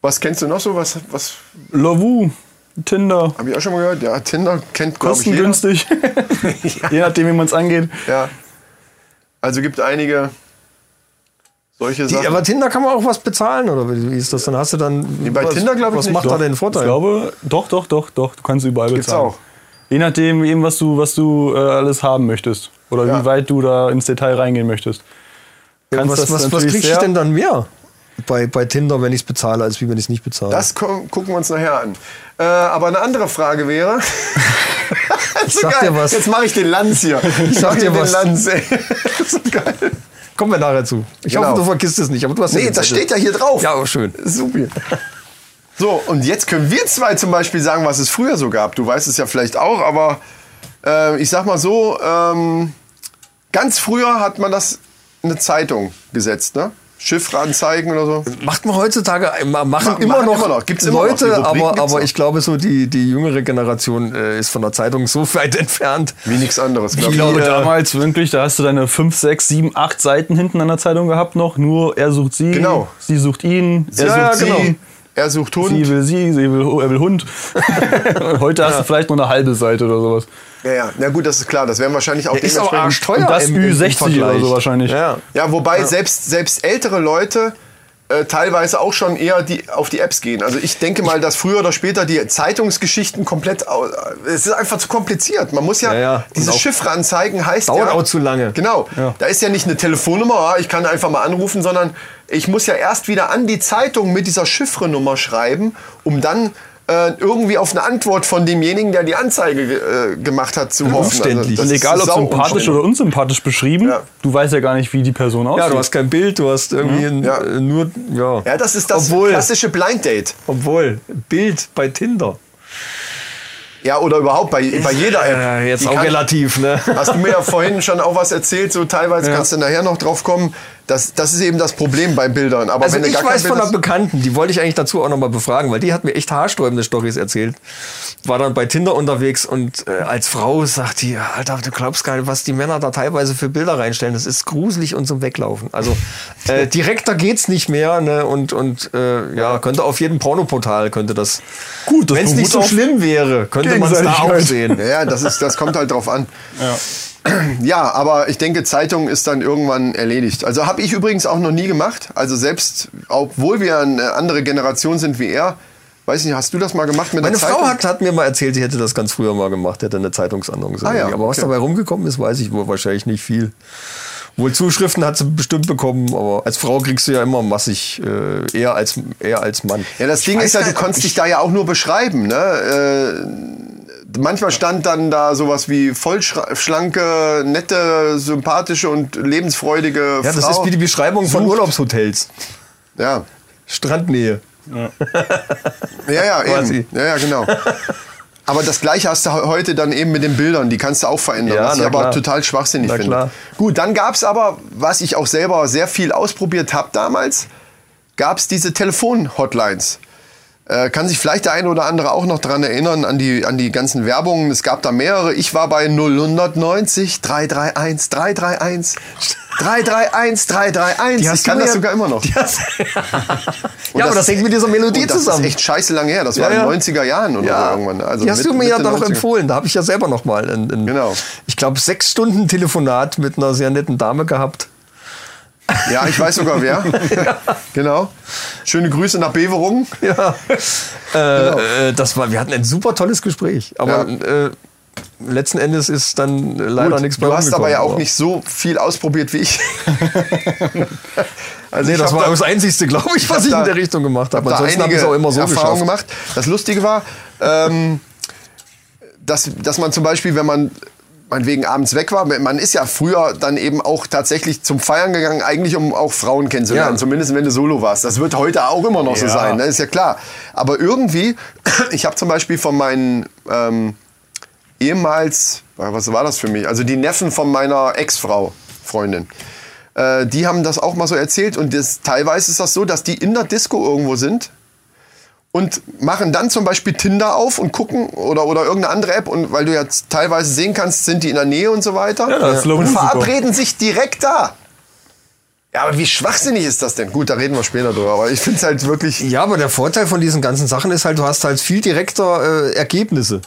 Was kennst du noch so? Was, was Lavu, Tinder, habe ich auch schon mal gehört? Ja, Tinder kennt glaube ich jeder. kostengünstig. *laughs* *laughs* Je nachdem, wie man es angeht. Ja. Also gibt einige solche Die, Sachen. aber Tinder kann man auch was bezahlen, oder wie ist das? Dann hast du dann. bei was, Tinder glaub ich Was nicht. macht Doch, da den Ich Vorteil? glaube, doch, doch, doch, doch. Du kannst überall Gibt's bezahlen. auch. Je nachdem, eben, was du, was du äh, alles haben möchtest. Oder Ja. wie weit du da ins Detail reingehen möchtest. Kannst was was, was natürlich krieg ich denn dann mehr? bei, bei Tinder, wenn ich es bezahle, als wie wenn ich es nicht bezahle. Das gu- gucken wir uns nachher an. Äh, aber eine andere Frage wäre. *laughs* Ich sag dir was. Jetzt mache ich den Lanz hier. Ich sag dir den was. Lanz, ey. Das *laughs* ist so geil. Kommen wir nachher zu. Ich Genau. hoffe, du vergisst es nicht, aber du hast Nee, das Zettel. steht ja hier drauf. Ja, oh, schön. Super. So, und jetzt können wir zwei zum Beispiel sagen, was es früher so gab. Du weißt es ja vielleicht auch, aber äh, ich sag mal so, ähm, ganz früher hat man das in eine Zeitung gesetzt, ne? Chiffreanzeigen oder so. Macht man heutzutage, ma- machen Ma- immer machen noch, immer noch. Gibt's immer noch. Leute, Rubriken aber, aber noch. ich glaube so, die, die jüngere Generation äh, ist von der Zeitung so *laughs* weit entfernt. Wie nichts anderes. glaub Ich glaube äh, damals wirklich, da hast du deine 5, 6, 7, 8 Seiten hinten an der Zeitung gehabt noch. Nur er sucht sie, Genau. sie sucht ihn, er Ja, sucht ja, sie, genau. Er sucht Hund. sie will sie, sie will, er will Hund. Und *laughs* heute hast du vielleicht nur eine halbe Seite oder sowas. Ja, ja. Na gut, das ist klar. Das wären wahrscheinlich auch Ist auch arschteuer. Und das im- im- im Ü60 oder so wahrscheinlich. Ja. Ja, wobei Selbst, selbst ältere Leute äh, teilweise auch schon eher die, auf die Apps gehen. Also ich denke mal, dass früher oder später die Zeitungsgeschichten komplett... au- Es ist einfach zu kompliziert. Man muss ja... Ja, ja. Diese Chiffreanzeigen heißt Dauert ja... auch zu lange. Genau. Da ist ja nicht eine Telefonnummer, ah, ich kann einfach mal anrufen, sondern ich muss ja erst wieder an die Zeitung mit dieser Chiffrenummer schreiben, um dann äh, irgendwie auf eine Antwort von demjenigen, der die Anzeige ge äh, gemacht hat, zu hoffen. Umständlich. das Und egal ob sympathisch oder unsympathisch beschrieben, Ja. du weißt ja gar nicht, wie die Person aussieht. Ja, du hast kein Bild, du hast irgendwie ein, Ja. äh, nur, ja. Ja, das ist das Obwohl- klassische Blind Date. Obwohl, Bild bei Tinder. Ja, oder überhaupt bei, bei jeder App. Ja, jetzt Die auch kann- relativ, ne? Hast du mir ja vorhin schon auch was erzählt, so teilweise kannst du nachher noch drauf kommen. Das, das ist eben das Problem bei Bildern. Aber Also wenn ich weiß von einer Bekannten, die wollte ich eigentlich dazu auch nochmal befragen, weil die hat mir echt haarsträubende Storys erzählt. War dann bei Tinder unterwegs und äh, als Frau sagt die, Alter, du glaubst gar nicht, was die Männer da teilweise für Bilder reinstellen. Das ist gruselig und zum Weglaufen. Also äh, *laughs* direkter geht's nicht mehr ne? und, und äh, ja, könnte auf jedem Pornoportal könnte das. Gut, das Wenn es nicht so schlimm wäre, könnte man es da auch sehen. Ja, ja, das, ist, das kommt halt drauf an. Ja. *clears throat* aber ich denke, Zeitung ist dann irgendwann erledigt. Also habe ich übrigens auch noch nie gemacht. Also selbst, obwohl wir eine andere Generation sind wie er, weiß nicht, hast du das mal gemacht mit Meine der Frau Zeitung? hat, hat mir mal erzählt, sie hätte das ganz früher mal gemacht, hätte eine Zeitungsannonce. Ah ja, aber was okay. dabei rumgekommen ist, weiß ich wohl wahrscheinlich nicht viel. Wohl Zuschriften hat sie bestimmt bekommen, aber als Frau kriegst du ja immer massig äh, eher, als, eher als Mann. Ja, das Ich Ding ist ja, du nicht, ob konntest ich- dich da ja auch nur beschreiben. Ne? Äh, manchmal stand dann da sowas wie vollschlanke, nette, sympathische und lebensfreudige Ja, das Frau. ist wie die Beschreibung von Urlaubshotels. Ja, Strandnähe. ja, ja, *laughs* Quasi. eben. Ja, ja, genau. *laughs* Aber das Gleiche hast du he- heute dann eben mit den Bildern, die kannst du auch verändern, Ja, was ich aber klar. total schwachsinnig Na finde. klar. Gut, dann gab es aber, was ich auch selber sehr viel ausprobiert habe damals, gab es diese Telefon-Hotlines. Äh, kann sich vielleicht der eine oder andere auch noch dran erinnern, an die, an die ganzen Werbungen. Es gab da mehrere. Ich war bei 090 331 331 331 331. Die hast ich kann das mir- sogar immer noch. Hast- *laughs* ja, aber das hängt mit dieser Melodie das zusammen. ist echt scheiße lange her. Das Ja, war ja. in den 90er Jahren oder so irgendwann. Also die hast mit- du mir ja dann noch 90er. empfohlen. Da habe ich ja selber noch mal ein, ein Genau. ich glaube, sechs Stunden Telefonat mit einer sehr netten Dame gehabt. Ja, ich weiß sogar wer. *laughs* genau. Schöne Grüße nach Beverungen. Ja. äh, äh, das war, wir hatten ein super tolles Gespräch. Aber äh, letzten Endes ist dann leider Gut, nichts bei du hast aber ja auch rumgekommen. nicht so viel ausprobiert wie ich. *laughs* also Nee, ich das hab war da- das Einzige, glaube ich, hab was ich da- in der Richtung gemacht habe. da Ansonsten habe ich es auch immer so geschafft. gemacht. Das Lustige war, ähm, dass, dass man zum Beispiel, wenn man meinetwegen abends weg war, man ist ja früher dann eben auch tatsächlich zum Feiern gegangen, eigentlich um auch Frauen kennenzulernen, Ja. zumindest wenn du Solo warst. Das wird heute auch immer noch so Ja. sein, ne? ist ja klar. Aber irgendwie, *clears throat* ich habe zum Beispiel von meinen ähm, ehemals, was war das für mich? Also die Neffen von meiner Ex-Frau, Freundin. Äh, die haben das auch mal so erzählt und das, teilweise ist das so, dass die in der Disco irgendwo sind und machen dann zum Beispiel Tinder auf und gucken oder, oder irgendeine andere App und weil du ja teilweise sehen kannst, sind die in der Nähe und so weiter Ja, das ist und super. verabreden sich direkt da. Ja, aber wie schwachsinnig ist das denn? Gut, da reden wir später drüber, aber ich finde es halt wirklich. Ja, aber der Vorteil von diesen ganzen Sachen ist halt, du hast halt viel direkter äh, Ergebnisse.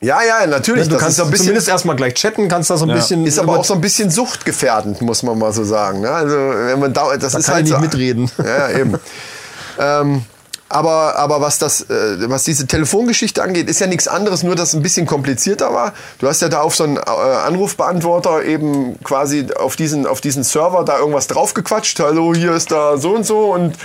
Ja, ja, natürlich. du das kannst ist so ein bisschen zumindest erstmal gleich chatten, kannst da so ein bisschen. Ist aber auch so ein bisschen suchtgefährdend, muss man mal so sagen. Ne? Also wenn man da, das Da ist kann halt ich so, nicht mitreden. Ja, eben. *laughs* ähm, Aber, aber was, das, äh, was diese Telefongeschichte angeht, ist ja nichts anderes, nur dass es ein bisschen komplizierter war. Du hast ja da auf so einen äh, Anrufbeantworter eben quasi auf diesen, auf diesen Server da irgendwas draufgequatscht. Hallo, hier ist da so und so und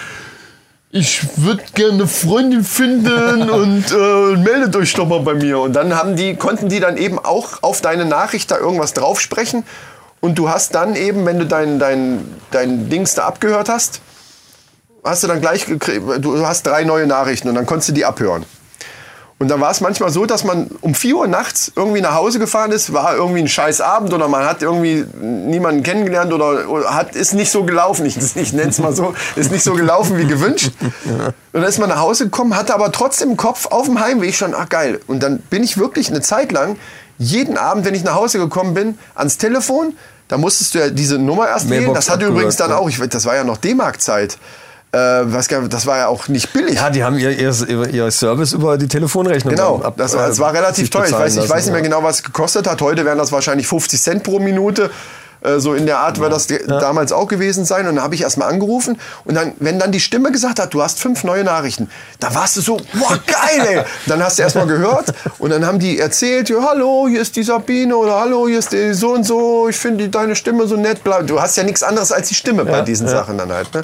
ich würde gerne eine Freundin finden *laughs* und äh, meldet euch doch mal bei mir. Und dann haben die, konnten die dann eben auch auf deine Nachricht da irgendwas draufsprechen. Und du hast dann eben, wenn du dein, dein, dein Dings da abgehört hast, hast du dann gleich gekriegt, du hast drei neue Nachrichten und dann konntest du die abhören. Und dann war es manchmal so, dass man um 4 Uhr nachts irgendwie nach Hause gefahren ist, war irgendwie ein scheiß Abend oder man hat irgendwie niemanden kennengelernt oder, oder hat, ist nicht so gelaufen, ich, *laughs* ich nenne es mal so, ist nicht so gelaufen wie gewünscht. Und dann ist man nach Hause gekommen, hatte aber trotzdem im Kopf auf dem Heimweg schon, ach geil. Und dann bin ich wirklich eine Zeit lang, jeden Abend, wenn ich nach Hause gekommen bin, ans Telefon, da musstest du ja diese Nummer erst wählen. Das hatte übrigens dann auch, ich, das war ja noch D-Mark-Zeit. Äh, nicht, das war ja auch nicht billig. Ja, die haben ihr, ihr, ihr Service über die Telefonrechnung Genau, ab- das, war- das war äh, relativ teuer. Ich weiß, ich weiß nicht mehr ja. genau, was es gekostet hat. Heute wären das wahrscheinlich 50 Cent pro Minute. Äh, So in der Art wird das de- damals auch gewesen sein. Und dann habe ich erstmal angerufen. Und dann, wenn dann die Stimme gesagt hat, du hast fünf neue Nachrichten, da warst du so, boah, geil, ey. *laughs* Dann hast du erstmal gehört. Und dann haben die erzählt, ja, hallo, hier ist die Sabine oder hallo, hier ist die so und so. Ich finde deine Stimme so nett. Du hast ja nichts anderes als die Stimme bei diesen Sachen dann halt. Ne?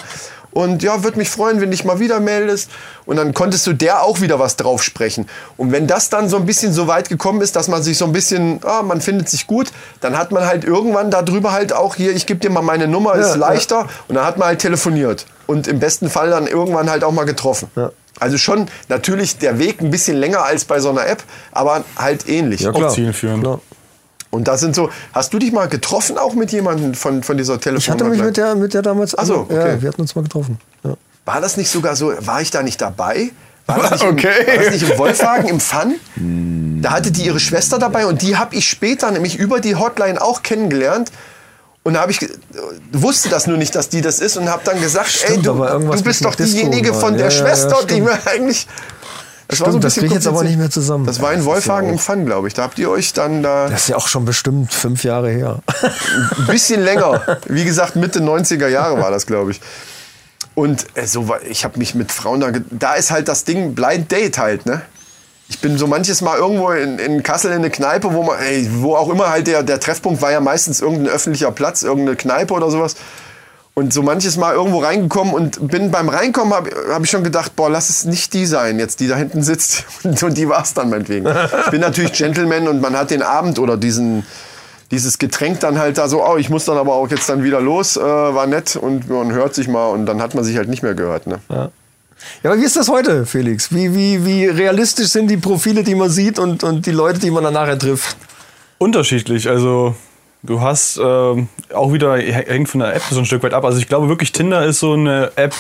Und ja, würde mich freuen, wenn dich mal wieder meldest. Und dann konntest du der auch wieder was drauf sprechen. Und wenn das dann so ein bisschen so weit gekommen ist, dass man sich so ein bisschen, ah, man findet sich gut, dann hat man halt irgendwann darüber halt auch hier, ich gebe dir mal meine Nummer, ist leichter. Und dann hat man halt telefoniert. Und im besten Fall dann irgendwann halt auch mal getroffen. Also schon natürlich der Weg ein bisschen länger als bei so einer App, aber halt ähnlich. Ja, Auch klar. zielführend. Klar. Und das sind so, hast du dich mal getroffen auch mit jemandem von, von dieser Telefonnummer? Ich hatte mich mit der, mit der damals. Ach so, okay. ja, wir hatten uns mal getroffen. Ja. War das nicht sogar so, war ich da nicht dabei? War das *laughs* nicht, im, Okay. war das nicht im Wolfwagen im Fun? Da hatte die ihre Schwester dabei und die habe ich später nämlich über die Hotline auch kennengelernt. Und da habe ich wusste das nur nicht, dass die das ist und habe dann gesagt, ey, Stimmt, du, aber irgendwas du bist doch Disco diejenige war. von Ja, der ja, ja, Schwester, die stimmt. mir *laughs* eigentlich das Stimmt, das bisschen krieg ich jetzt aber nicht mehr zusammen. Das war in Das ja Wolfhagen auch- im Fun, glaube ich. Da habt ihr euch dann da Das ist ja auch schon bestimmt fünf Jahre her. ein bisschen länger. Wie gesagt, Mitte 90er Jahre war das, glaube ich. Und äh, so war, ich habe mich mit Frauen da, da ist halt das Ding Blind Date halt, ne? Ich bin so manches Mal irgendwo in, in Kassel in eine Kneipe, wo man, ey, wo auch immer halt der, der Treffpunkt war ja meistens irgendein öffentlicher Platz, irgendeine Kneipe oder sowas. Und so manches Mal irgendwo reingekommen und bin beim Reinkommen, habe hab ich schon gedacht, boah, lass es nicht die sein, jetzt die da hinten sitzt. *laughs* Und, und die war es dann meinetwegen. Ich bin natürlich Gentleman und man hat den Abend oder diesen, dieses Getränk dann halt da so, oh, ich muss dann aber auch jetzt dann wieder los, äh, war nett und man hört sich mal und dann hat man sich halt nicht mehr gehört. Ne? Ja, aber wie ist das heute, Felix? Wie, wie, wie realistisch sind die Profile, die man sieht und, und die Leute, die man dann nachher trifft? Unterschiedlich. Also du hast ähm, auch wieder hängt von der App so ein Stück weit ab. Also ich glaube wirklich Tinder ist so eine App,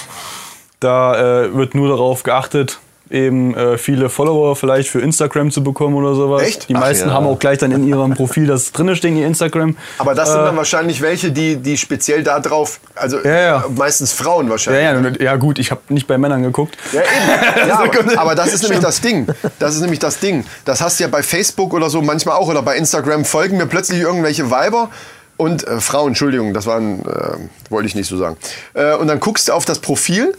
da äh, wird nur darauf geachtet, eben äh, viele Follower vielleicht für Instagram zu bekommen oder sowas. Echt? Die Ach meisten ja. haben auch gleich dann in ihrem Profil das drinne stehen, ihr Instagram. Aber das sind Äh, dann wahrscheinlich welche, die, die speziell da drauf, also Ja, ja. meistens Frauen ja, wahrscheinlich. ja, ja, gut, ich habe nicht bei Männern geguckt. Ja, eben. *laughs* Ja, aber, aber das ist nämlich das Ding. Das ist nämlich das Ding. Das hast du ja bei Facebook oder so manchmal auch oder bei Instagram folgen mir plötzlich irgendwelche Weiber und äh, Frauen, Entschuldigung, das waren, äh, wollte ich nicht so sagen. Äh, und dann guckst du auf das Profil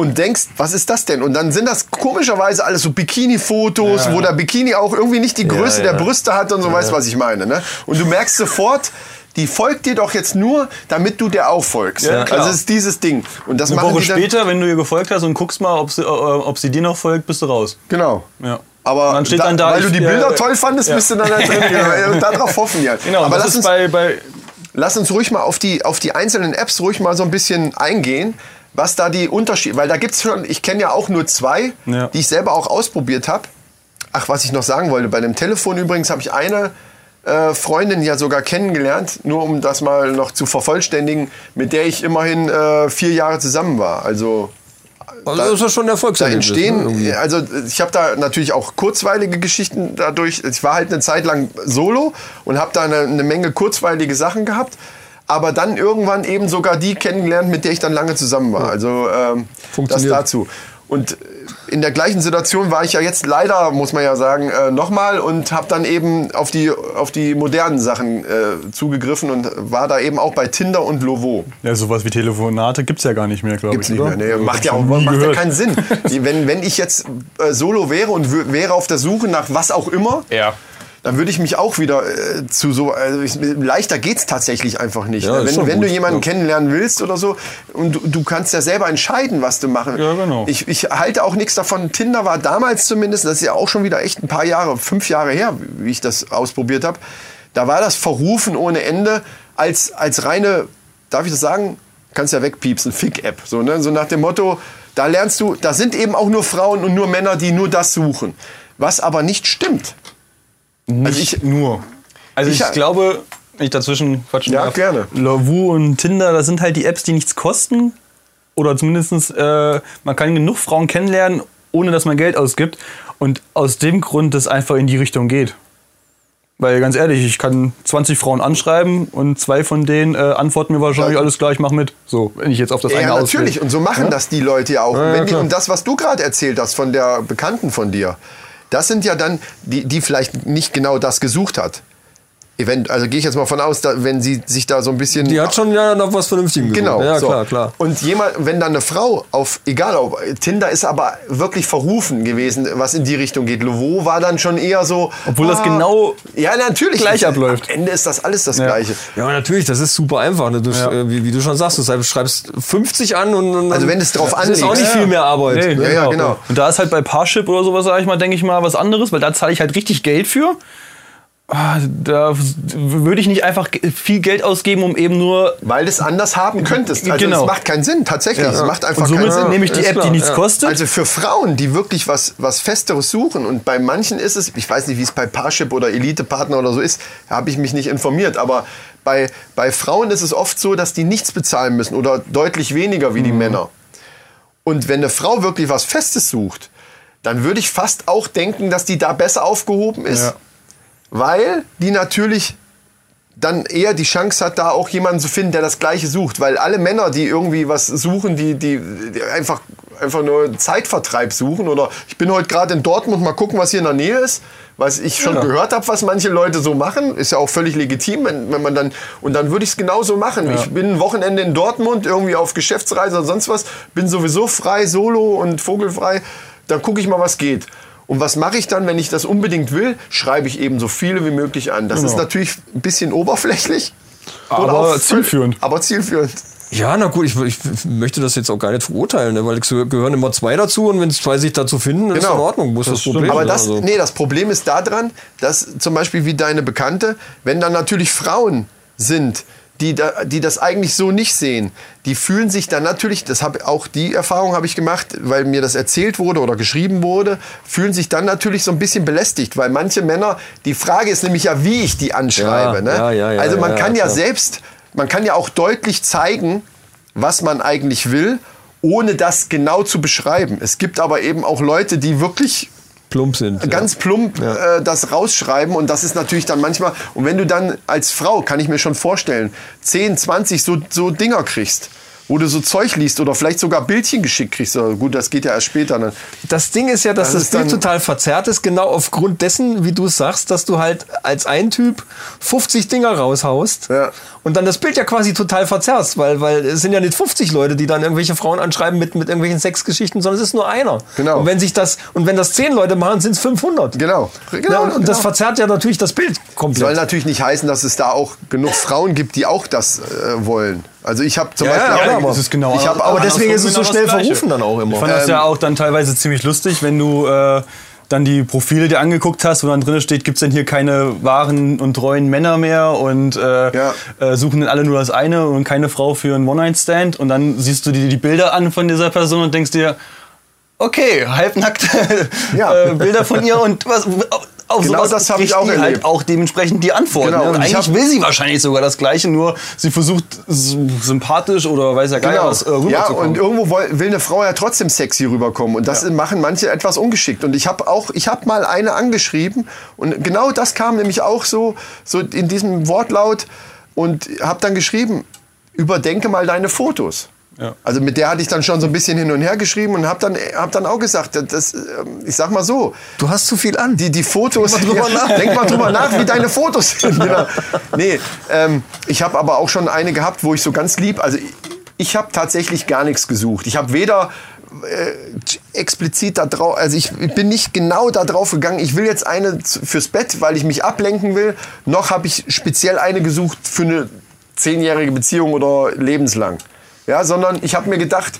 und denkst, was ist das denn? Und dann sind das komischerweise alles so Bikini-Fotos, wo der Bikini auch irgendwie nicht die Größe ja. der Brüste hat und so, weißt du, was ich meine. Ne? Und du merkst sofort, die folgt dir doch jetzt nur, damit du der auch folgst. Ja, also es ist dieses Ding. Und das Eine Woche später, wenn du ihr gefolgt hast und guckst mal, ob sie, äh, ob sie dir noch folgt, bist du raus. Genau. Ja. Aber dann steht da, dann da, weil du die ja, Bilder ja. toll fandest, Ja. bist du dann da drin. *laughs* Und darauf hoffen die halt. Genau, Aber das lass ist uns, bei, bei lass uns ruhig mal auf die, auf die einzelnen Apps ruhig mal so ein bisschen eingehen, was da die Unterschiede, weil da gibt es schon, ich kenne ja auch nur zwei, Ja. die ich selber auch ausprobiert habe. Ach, was ich noch sagen wollte, bei dem Telefon übrigens habe ich eine äh, Freundin ja sogar kennengelernt, nur um das mal noch zu vervollständigen, mit der ich immerhin äh, vier Jahre zusammen war. Also Also das ist ja schon ein da Erfolgserlebnis. ne, entstehen, irgendwie. also ich habe da natürlich auch kurzweilige Geschichten dadurch. Ich war halt eine Zeit lang solo und habe da eine, eine Menge kurzweilige Sachen gehabt. Aber dann irgendwann eben sogar die kennengelernt, mit der ich dann lange zusammen war. Also ähm, das dazu. Und in der gleichen Situation war ich ja jetzt leider, muss man ja sagen, äh, nochmal und habe dann eben auf die, auf die modernen Sachen äh, zugegriffen und war da eben auch bei Tinder und Lovo. Ja, sowas wie Telefonate gibt's ja gar nicht mehr, glaube ich. Gibt's nicht oder? mehr. Nee, macht ja, auch, macht ja keinen Sinn. *laughs* Wenn, wenn ich jetzt äh, solo wäre und wäre auf der Suche nach was auch immer, Ja. Dann würde ich mich auch wieder äh, zu so. Also ich, leichter geht's tatsächlich einfach nicht. Ja, ne? Wenn, wenn du jemanden ja. kennenlernen willst oder so und du, du kannst ja selber entscheiden, was du machen. Ja, genau. Ich, ich halte auch nichts davon. Tinder war damals zumindest, das ist ja auch schon wieder echt ein paar Jahre, fünf Jahre her, wie ich das ausprobiert habe. Da war das verrufen ohne Ende als, als reine, darf ich das sagen? Kannst ja wegpiepsen, Fick-App. So, ne? so nach dem Motto, da lernst du, da sind eben auch nur Frauen und nur Männer, die nur das suchen. Was aber nicht stimmt. Also ich, Nur. Also ich, Ich- glaube, wenn ich dazwischen quatschen Ja, darf, gerne. Lavu und Tinder, das sind halt die Apps, die nichts kosten. Oder zumindest, äh, man kann genug Frauen kennenlernen, ohne dass man Geld ausgibt. Und aus dem Grund, das einfach in die Richtung geht. Weil ganz ehrlich, ich kann 20 Frauen anschreiben und zwei von denen äh, antworten mir wahrscheinlich Ja. alles gleich, mach mit. So, wenn ich jetzt auf das eine Ja, auswähle. natürlich. Und so machen das die Leute ja auch. Ja, ja, Wenn die, und das, was du gerade erzählt hast von der Bekannten von dir, das sind ja dann, die, die vielleicht nicht genau das gesucht hat. Event, also gehe ich jetzt mal von aus, da, wenn sie sich da so ein bisschen. Die hat schon ja noch was Vernünftiges. Genau, Ja, so. klar, klar. Und jemand, wenn dann eine Frau auf, egal ob, Tinder ist aber wirklich verrufen gewesen, was in die Richtung geht. Lovo war dann schon eher so. Obwohl das genau ja, natürlich gleich abläuft. Am Ende ist das alles das Ja. Gleiche. Ja, natürlich, das ist super einfach. Ne? Du, äh, wie, wie du schon sagst, du schreibst 50 an und, und Also wenn es drauf das ist auch nicht viel mehr Arbeit. Nee, Ja, ja, genau. Und da ist halt bei Parship oder sowas, sag ich mal, denke ich mal, was anderes, weil da zahle ich halt richtig Geld für. Ah, Da würde ich nicht einfach viel Geld ausgeben, um eben nur. Weil du es anders haben könntest. Also Genau. es macht keinen Sinn, tatsächlich. Es macht einfach Und somit keinen Sinn. nehme ich die App, klar, die nichts ja. kostet. Also für Frauen, die wirklich was, was Festeres suchen und bei manchen ist es, ich weiß nicht, wie es bei Parship oder Elite-Partner oder so ist, da habe ich mich nicht informiert, aber bei, bei Frauen ist es oft so, dass die nichts bezahlen müssen oder deutlich weniger Mhm. wie die Männer. Und wenn eine Frau wirklich was Festes sucht, dann würde ich fast auch denken, dass die da besser aufgehoben ist, Ja. Weil die natürlich dann eher die Chance hat, da auch jemanden zu finden, der das Gleiche sucht. Weil alle Männer, die irgendwie was suchen, die, die, die einfach, einfach nur Zeitvertreib suchen oder ich bin heute gerade in Dortmund, mal gucken, was hier in der Nähe ist, was ich schon gehört habe, was manche Leute so machen, ist ja auch völlig legitim, wenn, wenn man dann, und dann würde ich es genauso machen. Ich bin ein Wochenende in Dortmund, irgendwie auf Geschäftsreise oder sonst was, bin sowieso frei, solo und vogelfrei, da gucke ich mal, was geht. Und was mache ich dann, wenn ich das unbedingt will? Schreibe ich eben so viele wie möglich an. Das ist natürlich ein bisschen oberflächlich. Aber zielführend. Aber zielführend. Ja, na gut, ich, ich möchte das jetzt auch gar nicht verurteilen, ne? weil es gehören immer zwei dazu und wenn es zwei sich dazu finden, dann ist Genau. in Ordnung. Ist das, stimmt. Problem? Aber das, Also, nee, das Problem ist daran, dass zum Beispiel wie deine Bekannte, wenn dann natürlich Frauen sind, die, da, die das eigentlich so nicht sehen, die fühlen sich dann natürlich, das hab, auch die Erfahrung habe ich gemacht, weil mir das erzählt wurde oder geschrieben wurde, fühlen sich dann natürlich so ein bisschen belästigt, weil manche Männer, die Frage ist nämlich ja, wie ich die anschreibe. Ja, ne? ja, ja, also man kann ja selbst, man kann ja auch deutlich zeigen, was man eigentlich will, ohne das genau zu beschreiben. Es gibt aber eben auch Leute, die wirklich plump sind. ganz plump äh, das rausschreiben und das ist natürlich dann manchmal und wenn du dann als Frau kann ich mir schon vorstellen 10 20 so so Dinger kriegst wo du so Zeug liest oder vielleicht sogar Bildchen geschickt kriegst Aber gut das geht ja erst später dann Das Ding ist ja, dass Das das, Bild total verzerrt ist, genau aufgrund dessen, wie du es sagst, dass du halt als ein Typ 50 Dinger raushaust Ja. und dann das Bild ja quasi total verzerrst, weil, weil es sind ja nicht 50 Leute, die dann irgendwelche Frauen anschreiben mit, mit irgendwelchen Sexgeschichten, sondern es ist nur einer. Genau. Und wenn sich das, und wenn das 10 Leute machen, sind es 500. genau genau Ja, und, und das genau. verzerrt ja natürlich das Bild soll komplett. natürlich nicht heißen dass es da auch genug Frauen gibt die auch das äh, wollen also ich habe zum Ja, Beispiel ja, auch, ja, aber- das ist genau ich habe aber deswegen ist es so genau schnell verrufen dann auch immer. Ich fand das ja auch dann teilweise ziemlich lustig, wenn du äh, dann die Profile dir angeguckt hast, wo dann drin steht, gibt's denn hier keine wahren und treuen Männer mehr und äh, Ja. äh, suchen denn alle nur das eine und keine Frau für einen One-Night-Stand und dann siehst du dir die Bilder an von dieser Person und denkst dir, okay, halbnackte Ja. äh, Bilder von ihr und was auf Genau sowas das hab ich auch die erlebt. halt auch dementsprechend die Antworten. Genau, ne? Und und ich eigentlich hab- will sie wahrscheinlich sogar das Gleiche, nur sie versucht sympathisch oder weiß ja gar nicht Genau. was äh, ja, rüberzukommen. und irgendwo will eine Frau ja trotzdem sexy rüberkommen und das machen manche etwas ungeschickt. Und ich habe auch, ich habe mal eine angeschrieben und genau das kam nämlich auch so, so in diesem Wortlaut und habe dann geschrieben, überdenke mal deine Fotos. Ja. Also mit der hatte ich dann schon so ein bisschen hin und her geschrieben und habe dann, hab dann auch gesagt, das, ähm, ich sag mal so, Du hast zu viel an. die, die Fotos. Denk mal drüber nach. Denk mal drüber nach, wie deine Fotos sind. Genau. Nee, ähm, ich habe aber auch schon eine gehabt, wo ich so ganz lieb, also ich, ich habe tatsächlich gar nichts gesucht. Ich habe weder äh, explizit da drauf, also ich, ich bin nicht genau da drauf gegangen, ich will jetzt eine fürs Bett, weil ich mich ablenken will, noch habe ich speziell eine gesucht für eine zehnjährige Beziehung oder lebenslang. Ja, sondern ich habe mir gedacht,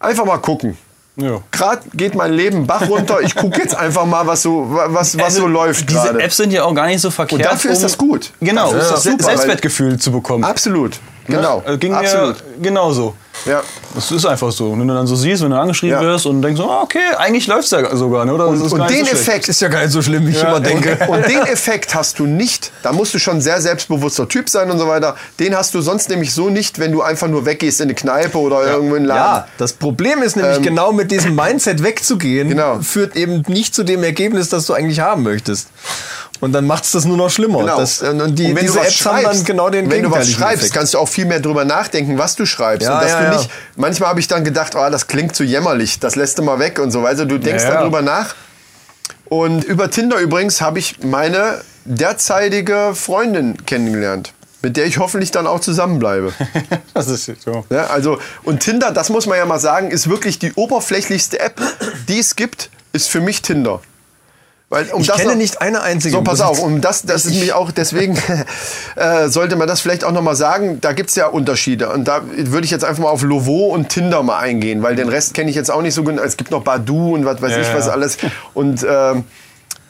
einfach mal gucken. Ja. Gerade geht mein Leben Bach runter. Ich gucke jetzt einfach mal, was so, was, was so läuft Also, Diese gerade. Apps sind ja auch gar nicht so verkehrt. dafür ist um- das gut. Genau, Dafür ist das super, Selbstwertgefühl zu bekommen. Absolut. Ne? Genau. Also ging Absolut. mir genauso. Ja. Das ist einfach so. Und wenn du dann so siehst, wenn du angeschrieben Ja. wirst und denkst, so, ah, okay, eigentlich läuft's ja sogar, ne? oder? Und, und den so. Effekt Ist ja gar nicht so schlimm, wie ich immer denke. Und, und den *laughs* Effekt hast du nicht. Da musst du schon ein sehr selbstbewusster Typ sein und so weiter. Den hast du sonst nämlich so nicht, wenn du einfach nur weggehst in eine Kneipe oder irgendwo in einen Laden. Ja, das Problem ist nämlich Ähm, genau mit diesem Mindset wegzugehen, *laughs* Genau. führt eben nicht zu dem Ergebnis, das du eigentlich haben möchtest. Und dann macht es das nur noch schlimmer. Genau. Das, und die, Und wenn diese du was Apps haben dann genau den Wenn du was schreibst, Effekt. kannst du auch viel mehr drüber nachdenken, was du schreibst. Ja, und dass ja, du nicht, manchmal habe ich dann gedacht, oh, das klingt zu jämmerlich, das lässt du mal weg und so. Also du denkst darüber nach. Und über Tinder übrigens habe ich meine derzeitige Freundin kennengelernt, mit der ich hoffentlich dann auch zusammenbleibe. *laughs* Das ist so. Ja, also, und Tinder, das muss man ja mal sagen, ist wirklich die oberflächlichste App, die es gibt, ist für mich Tinder. Weil, um Ich das kenne noch- nicht eine einzige. So, pass auf, um das, das ist mich auch, deswegen *laughs* äh, sollte man das vielleicht auch nochmal sagen, da gibt's ja Unterschiede. Und da würde ich jetzt einfach mal auf Lovo und Tinder mal eingehen, weil den Rest kenne ich jetzt auch nicht so genau. Es gibt noch Badu und was weiß Ja, ich was ja. alles. Und ähm,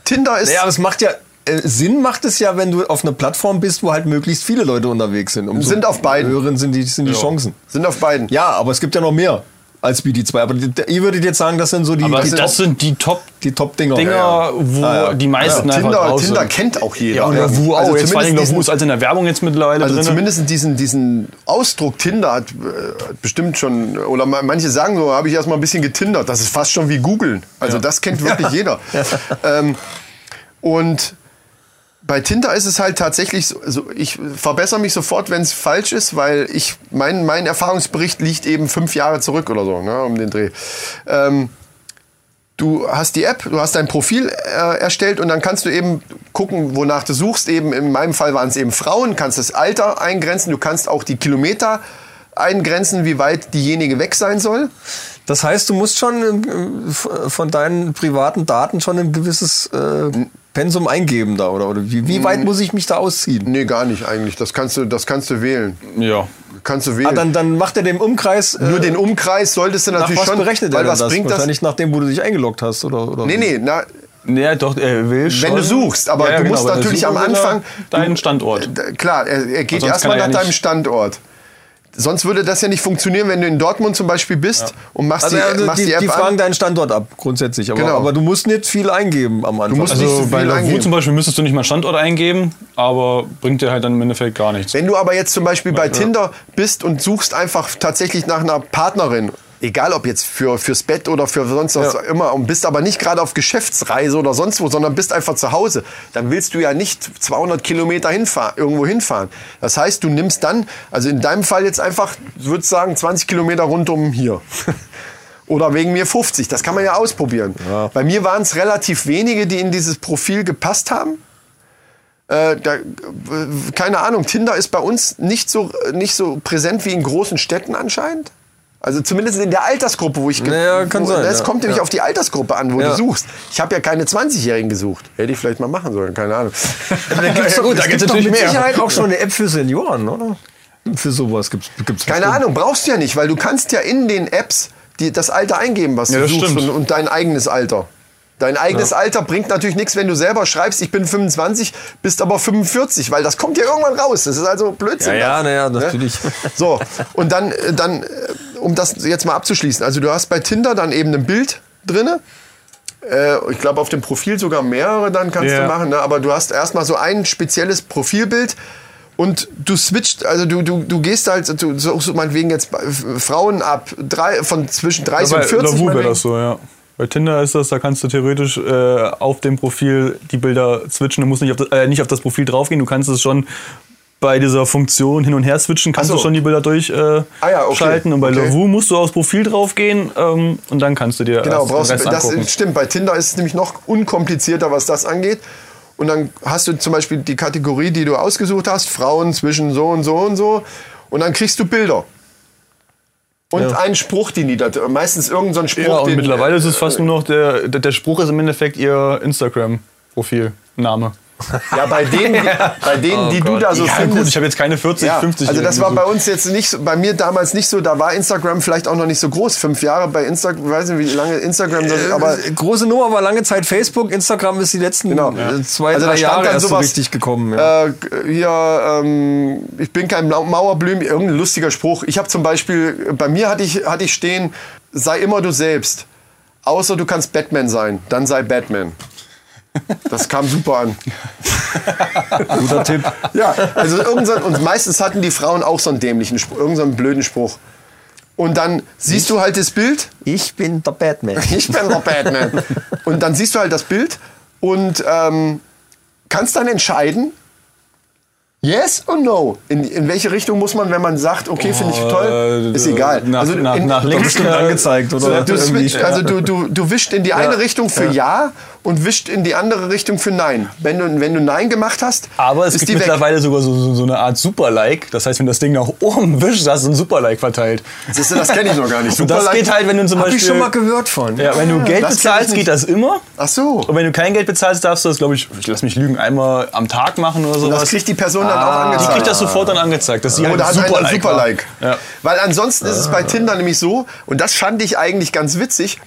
Tinder ist. Naja, aber es macht ja äh, Sinn macht es ja, wenn du auf einer Plattform bist, wo halt möglichst viele Leute unterwegs sind. Umso Sind auf beiden. Höheren sind die, sind die Chancen. sind auf beiden. Ja, aber es gibt ja noch mehr als BD2. Aber ihr würdet jetzt sagen, das sind so die, Aber die, das sind die Top-Dinger, die Top-Dinger. wo Ah, ja. die meisten einfach Tinder, drauf Tinder kennt auch jeder. Ja, und Ja. Lavu auch. Also jetzt vor allem Lavu ist als in der Werbung jetzt mittlerweile Also drin. zumindest diesen, diesen Ausdruck Tinder hat äh, bestimmt schon, oder ma- manche sagen so, habe ich erstmal ein bisschen getindert. Das ist fast schon wie googeln. Also das kennt wirklich *laughs* jeder. Ähm, und bei Tinder ist es halt tatsächlich so, so ich verbessere mich sofort, wenn es falsch ist, weil ich, mein, mein Erfahrungsbericht liegt eben fünf Jahre zurück oder so, ne, um den Dreh. Ähm, du hast die App, du hast dein Profil äh, erstellt und dann kannst du eben gucken, wonach du suchst. Eben in meinem Fall waren es eben Frauen, kannst das Alter eingrenzen, du kannst auch die Kilometer eingrenzen, wie weit diejenige weg sein soll. Das heißt, du musst schon f- von deinen privaten Daten schon ein gewisses äh, Pensum eingeben da, oder? oder wie, wie weit muss ich mich da ausziehen? Nee, gar nicht eigentlich. Das kannst du, das kannst du wählen. ja. Kannst du wählen. Ah, dann, dann macht er den Umkreis. äh, Nur den Umkreis solltest du nach natürlich was schon. berechnet weil er denn was das? bringt das? Wahrscheinlich nach dem, wo du dich eingeloggt hast, oder? oder Nee, nee, na, Ja, doch, er will schon. wenn du suchst, aber Ja, ja, du genau, musst natürlich am Anfang Deinen Standort. D- Klar, er, er geht erstmal er nach deinem nicht- Standort. Sonst würde das ja nicht funktionieren, wenn du in Dortmund zum Beispiel bist und machst, Also, die, also machst die, die App die fragen an. deinen Standort ab, grundsätzlich. Aber, Genau. aber du musst nicht viel eingeben am Anfang. musst nicht so Also bei viel Lavu zum Beispiel müsstest du nicht mal Standort eingeben, aber bringt dir halt dann im Endeffekt gar nichts. Wenn du aber jetzt zum Beispiel bei Tinder bist und suchst einfach tatsächlich nach einer Partnerin, egal ob jetzt für, fürs Bett oder für sonst was Ja. immer, und bist aber nicht gerade auf Geschäftsreise oder sonst wo, sondern bist einfach zu Hause, dann willst du ja nicht 200 Kilometer hinfahren, irgendwo hinfahren. Das heißt, du nimmst dann, also in deinem Fall jetzt einfach, ich würde sagen, 20 Kilometer rund um hier. *laughs* Oder wegen mir 50. Das kann man ja ausprobieren. Bei mir waren es relativ wenige, die in dieses Profil gepasst haben. Äh, da, äh, keine Ahnung, Tinder ist bei uns nicht so, nicht so präsent wie in großen Städten anscheinend. Also zumindest in der Altersgruppe, wo ich... Naja, kann wo, sein, Das ja. kommt nämlich Ja. auf die Altersgruppe an, wo Ja. du suchst. Ich habe ja keine 20-Jährigen gesucht. Hätte ich vielleicht mal machen sollen, keine Ahnung. da gibt's *laughs* doch, gut, da es gibt's gibt doch natürlich mit mehr. Sicherheit auch schon eine *laughs* App für Senioren, oder? Für sowas gibt's gibt's Keine bestimmt. Ahnung, brauchst du ja nicht, weil du kannst ja in den Apps die, das Alter eingeben, was Ja, du suchst und, und dein eigenes Alter. Dein eigenes Alter bringt natürlich nichts, wenn du selber schreibst, ich bin 25, bist aber 45, weil das kommt ja irgendwann raus. Das ist also Blödsinn. Ja, ja, das, na ja, ne? natürlich. So, und dann, äh, dann, äh, um das jetzt mal abzuschließen, also du hast bei Tinder dann eben ein Bild drinne. Äh, ich glaube, auf dem Profil sogar mehrere dann kannst Ja. du machen, ne? aber du hast erstmal so ein spezielles Profilbild und du switcht, also du, du, du gehst halt, du suchst meinetwegen jetzt bei- Frauen ab, drei, von zwischen 30 bei und 40. Lavu wäre das so, ja. Bei Tinder ist das, da kannst du theoretisch äh, auf dem Profil die Bilder switchen. Du musst nicht auf das, äh, nicht auf das Profil draufgehen, du kannst es schon bei dieser Funktion hin und her switchen kannst so. du schon die Bilder durchschalten. Äh, Ah ja, okay. schalten. Und bei Okay. Lovoo musst du aufs Profil draufgehen ähm, und dann kannst du dir Genau, brauchst Rest das angucken. stimmt. Bei Tinder ist es nämlich noch unkomplizierter, was das angeht. Und dann hast du zum Beispiel die Kategorie, die du ausgesucht hast, Frauen zwischen so und so und so. Und dann kriegst du Bilder. Und einen Spruch, den die da, meistens irgendein so ein Spruch. Ja, und den, mittlerweile ist es fast nur noch der, der, der Spruch ist im Endeffekt ihr Instagram-Profilname. Ja, bei *laughs* denen, die, bei denen, die du da so Oh ja, findest. gut, ich habe jetzt keine 40, ja, 50. also das war so. bei uns jetzt nicht, so- bei mir damals nicht so. Da war Instagram vielleicht auch noch nicht so groß. Fünf Jahre bei Instagram, weiß nicht, wie lange Instagram, so, aber Aber große Nummer war lange Zeit Facebook, Instagram ist die letzten Genau. äh, zwei, Also da drei Jahre dann erst so sowas, richtig gekommen. Ja. Äh, hier, ähm, ich bin kein Mau- Mauerblümchen, irgendein lustiger Spruch. Ich habe zum Beispiel, bei mir hatte ich, hatte ich stehen, sei immer du selbst. Außer du kannst Batman sein, dann sei Batman. Das kam super an. *laughs* Guter Tipp. Ja, also irgend so, und meistens hatten die Frauen auch so einen dämlichen Spruch, irgendeinen blöden Spruch. Und dann siehst du halt das Bild, Ich bin der Batman. *laughs* ich bin der Batman. Und dann siehst du halt das Bild und ähm, kannst dann entscheiden, yes or no. In, in welche Richtung muss man, wenn man sagt, okay, finde ich toll, äh, ist egal. nach- nach- in, nach links Bestimmt angezeigt, oder? Du, also du, du, du wischt in die eine Richtung für ja. Und wischt in die andere Richtung für Nein. Wenn du, wenn du Nein gemacht hast, Aber es ist gibt die weg. mittlerweile sogar so, so, so eine Art Super-Like. Das heißt, wenn das Ding nach oben *laughs* wischst, hast du ein Super-Like verteilt. Du, das kenne ich noch gar nicht. *laughs* Und das Super geht halt, wenn du zum Hab Beispiel... ich schon mal gehört von. ja, wenn du Geld das bezahlst, geht das immer. Ach so. Und wenn du kein Geld bezahlst, darfst du das, glaube ich, ich lass mich lügen, einmal am Tag machen oder sowas. Das kriegt die Person dann auch die angezeigt. kriegt das sofort dann angezeigt, dass sie Oder halt Super-Like Super-Like. war. Ja. Weil ansonsten ist es bei Tinder nämlich so, und das fand ich eigentlich ganz witzig,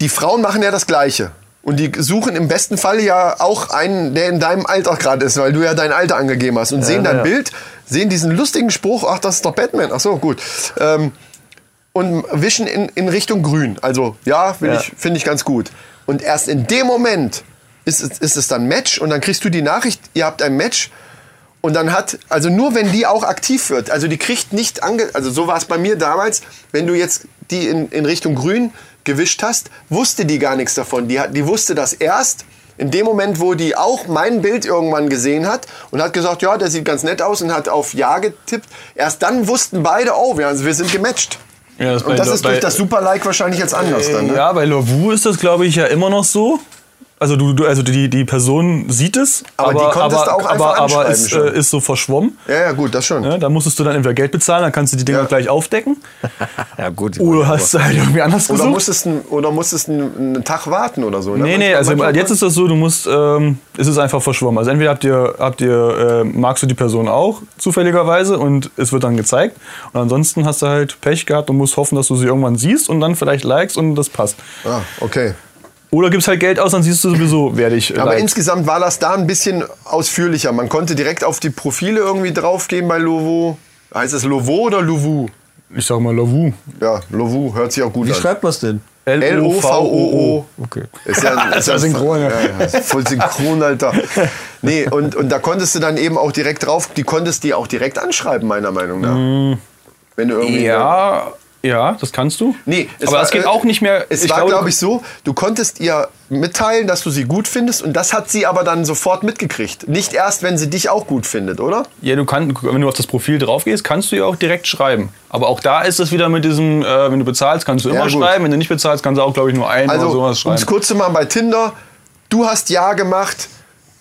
die Frauen machen ja das Gleiche. Und die suchen im besten Fall ja auch einen, der in deinem Alter gerade ist, weil du ja dein Alter angegeben hast. Und sehen dein Bild, sehen diesen lustigen Spruch, ach, das ist doch Batman. Ach so, gut. Ähm, und wischen in, in Richtung grün. Also, ja, will Ich, finde ich ganz gut. Und erst in dem Moment ist, es- ist es dann Match und dann kriegst du die Nachricht, ihr habt ein Match. Und dann hat, also nur wenn die auch aktiv wird, also die kriegt nicht ange, also so war es bei mir damals, wenn du jetzt die in, in Richtung grün gewischt hast, wusste die gar nichts davon. Die, hat, die wusste das erst in dem Moment, wo die auch mein Bild irgendwann gesehen hat und hat gesagt, ja, der sieht ganz nett aus und hat auf Ja getippt. Erst dann wussten beide, oh, wir, wir sind gematcht. Ja, das und das ist durch das Super-Like wahrscheinlich jetzt anders dann. Ne? Ja, bei Lovoo ist das, glaube ich, ja immer noch so. Also, du, du, also die, die Person sieht es, Aber die konntest aber, du auch einfach aber, aber ist, schon. äh, ist so verschwommen. Ja, ja, gut, das schon. Ja, da musstest du dann entweder Geld bezahlen, dann kannst du die Dinger Ja. gleich aufdecken. *laughs* Ja, gut. Oder hast du halt irgendwie anders Oder gesucht. musstest, du- oder musstest einen, einen Tag warten oder so. Ne? Nee, nee, also jetzt ist das so, du musst, ähm, es ist einfach verschwommen. Also entweder habt ihr, habt ihr, äh, magst du die Person auch zufälligerweise und es wird dann gezeigt. Und ansonsten hast du halt Pech gehabt und musst hoffen, dass du sie irgendwann siehst und dann vielleicht likest und das passt. Ah, okay. Oder gibst halt Geld aus, dann siehst du sowieso, wer dich äh, Aber liked. insgesamt war das da ein bisschen ausführlicher. Man konnte direkt auf die Profile irgendwie draufgehen bei Lovo. Heißt es Lovo oder Lovu? Ich sag mal Lovoo. Ja, Lovu hört sich auch gut Wie an. schreibt man es denn? L-O-V-O-O. Okay. Ist ja, *laughs* ist ja synchron, ja. Ja, voll synchron, Alter. Nee, und, und da konntest du dann eben auch direkt drauf, die konntest die auch direkt anschreiben, meiner Meinung nach. Wenn du irgendwie. Ja, ja, das kannst du. Nee, es aber war, das geht äh, auch nicht mehr. Es war, glaube ich, so, du konntest ihr mitteilen, dass du sie gut findest und das hat sie aber dann sofort mitgekriegt. Nicht erst, wenn sie dich auch gut findet, oder? Ja, du kannst, wenn du auf das Profil drauf gehst, kannst du ja auch direkt schreiben. Aber auch da ist es wieder mit diesem, äh, wenn du bezahlst, kannst du Ja, immer gut. schreiben. Wenn du nicht bezahlst, kannst du auch, glaube ich, nur ein Also, oder sowas um es schreiben. kurz zu machen, bei Tinder, du hast Ja gemacht,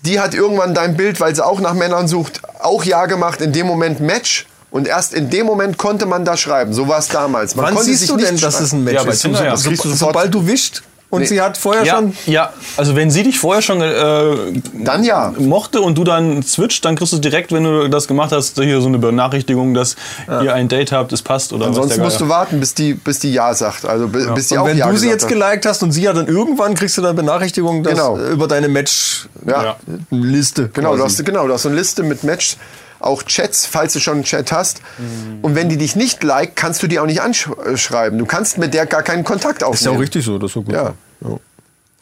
die hat irgendwann dein Bild, weil sie auch nach Männern sucht, auch Ja gemacht, in dem Moment Match. Und erst in dem Moment konnte man da schreiben. So war es damals. Man Wann konnte siehst sich du nicht denn, dass es ein Match Ja, ist? Tinder, ja. So, sobald du wischt und Nee. sie hat vorher Ja, schon. ja, also wenn sie dich vorher schon äh, Dann ja. mochte und du dann switcht, dann kriegst du direkt, wenn du das gemacht hast, hier so eine Benachrichtigung, dass ihr ein Date habt, es passt oder Ansonsten musst du warten, bis die, bis die Ja sagt. Also bi- bis die Und auch wenn Ja du sie jetzt hat. geliked hast und sie ja dann irgendwann kriegst du dann Benachrichtigung dass, Genau. äh, über deine Match-Liste. Ja. Genau, du hast, genau, du hast so eine Liste mit Match, auch Chats, falls du schon einen Chat hast. Mhm. Und wenn die dich nicht liked, kannst du die auch nicht anschreiben. Du kannst mit der gar keinen Kontakt Ist ja aufnehmen. auch richtig so, das ist so gut. Ja.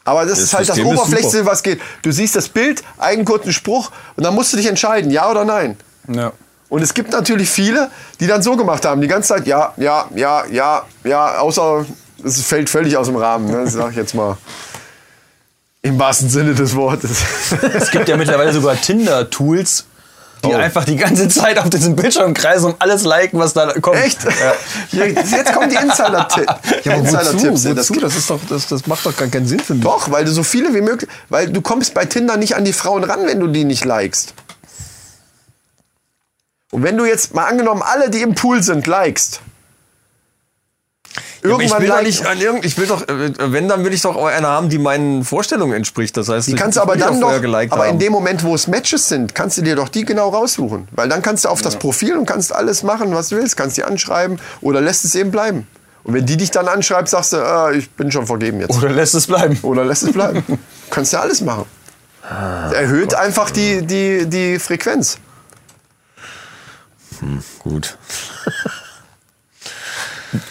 Aber das, ist halt das System ist Oberflächste, was geht. Du siehst das Bild, einen kurzen Spruch und dann musst du dich entscheiden, ja oder nein. Ja. Und es gibt natürlich viele, die dann so gemacht haben, die ganze Zeit, ja, ja, ja, ja, ja, außer es fällt völlig aus dem Rahmen, ne? sag ich jetzt mal. Im wahrsten Sinne des Wortes. Es gibt ja mittlerweile sogar Tinder-Tools, die Oh. einfach die ganze Zeit auf diesem Bildschirm kreisen und alles liken, was da kommt. Echt? *laughs* Jetzt kommen die Insider-Tipps. Ja? Insider-Tipps. Das, Das, ist doch, das, das macht doch gar keinen Sinn für mich. doch, weil du so viele wie möglich, weil du kommst bei Tinder nicht an die Frauen ran, wenn du die nicht likest. Und wenn du jetzt mal angenommen alle, die im Pool sind, likest. Ja, aber ich will, doch like- nicht an irgend, ich will doch, äh, wenn, dann will ich doch eine haben, die meinen Vorstellungen entspricht. Das heißt, Die ich- kannst du aber dann noch, vorher geliked aber in haben. dem Moment, wo es Matches sind, kannst du dir doch die genau raussuchen. Weil dann kannst du auf das Profil und kannst alles machen, was du willst. Kannst die anschreiben oder lässt es eben bleiben. Und wenn die dich dann anschreibt, sagst du, ah, ich bin schon vergeben jetzt. Oder lässt es bleiben. Oder lässt es bleiben. *laughs* kannst ja alles machen. Erhöht einfach die, die, die Frequenz. Gut.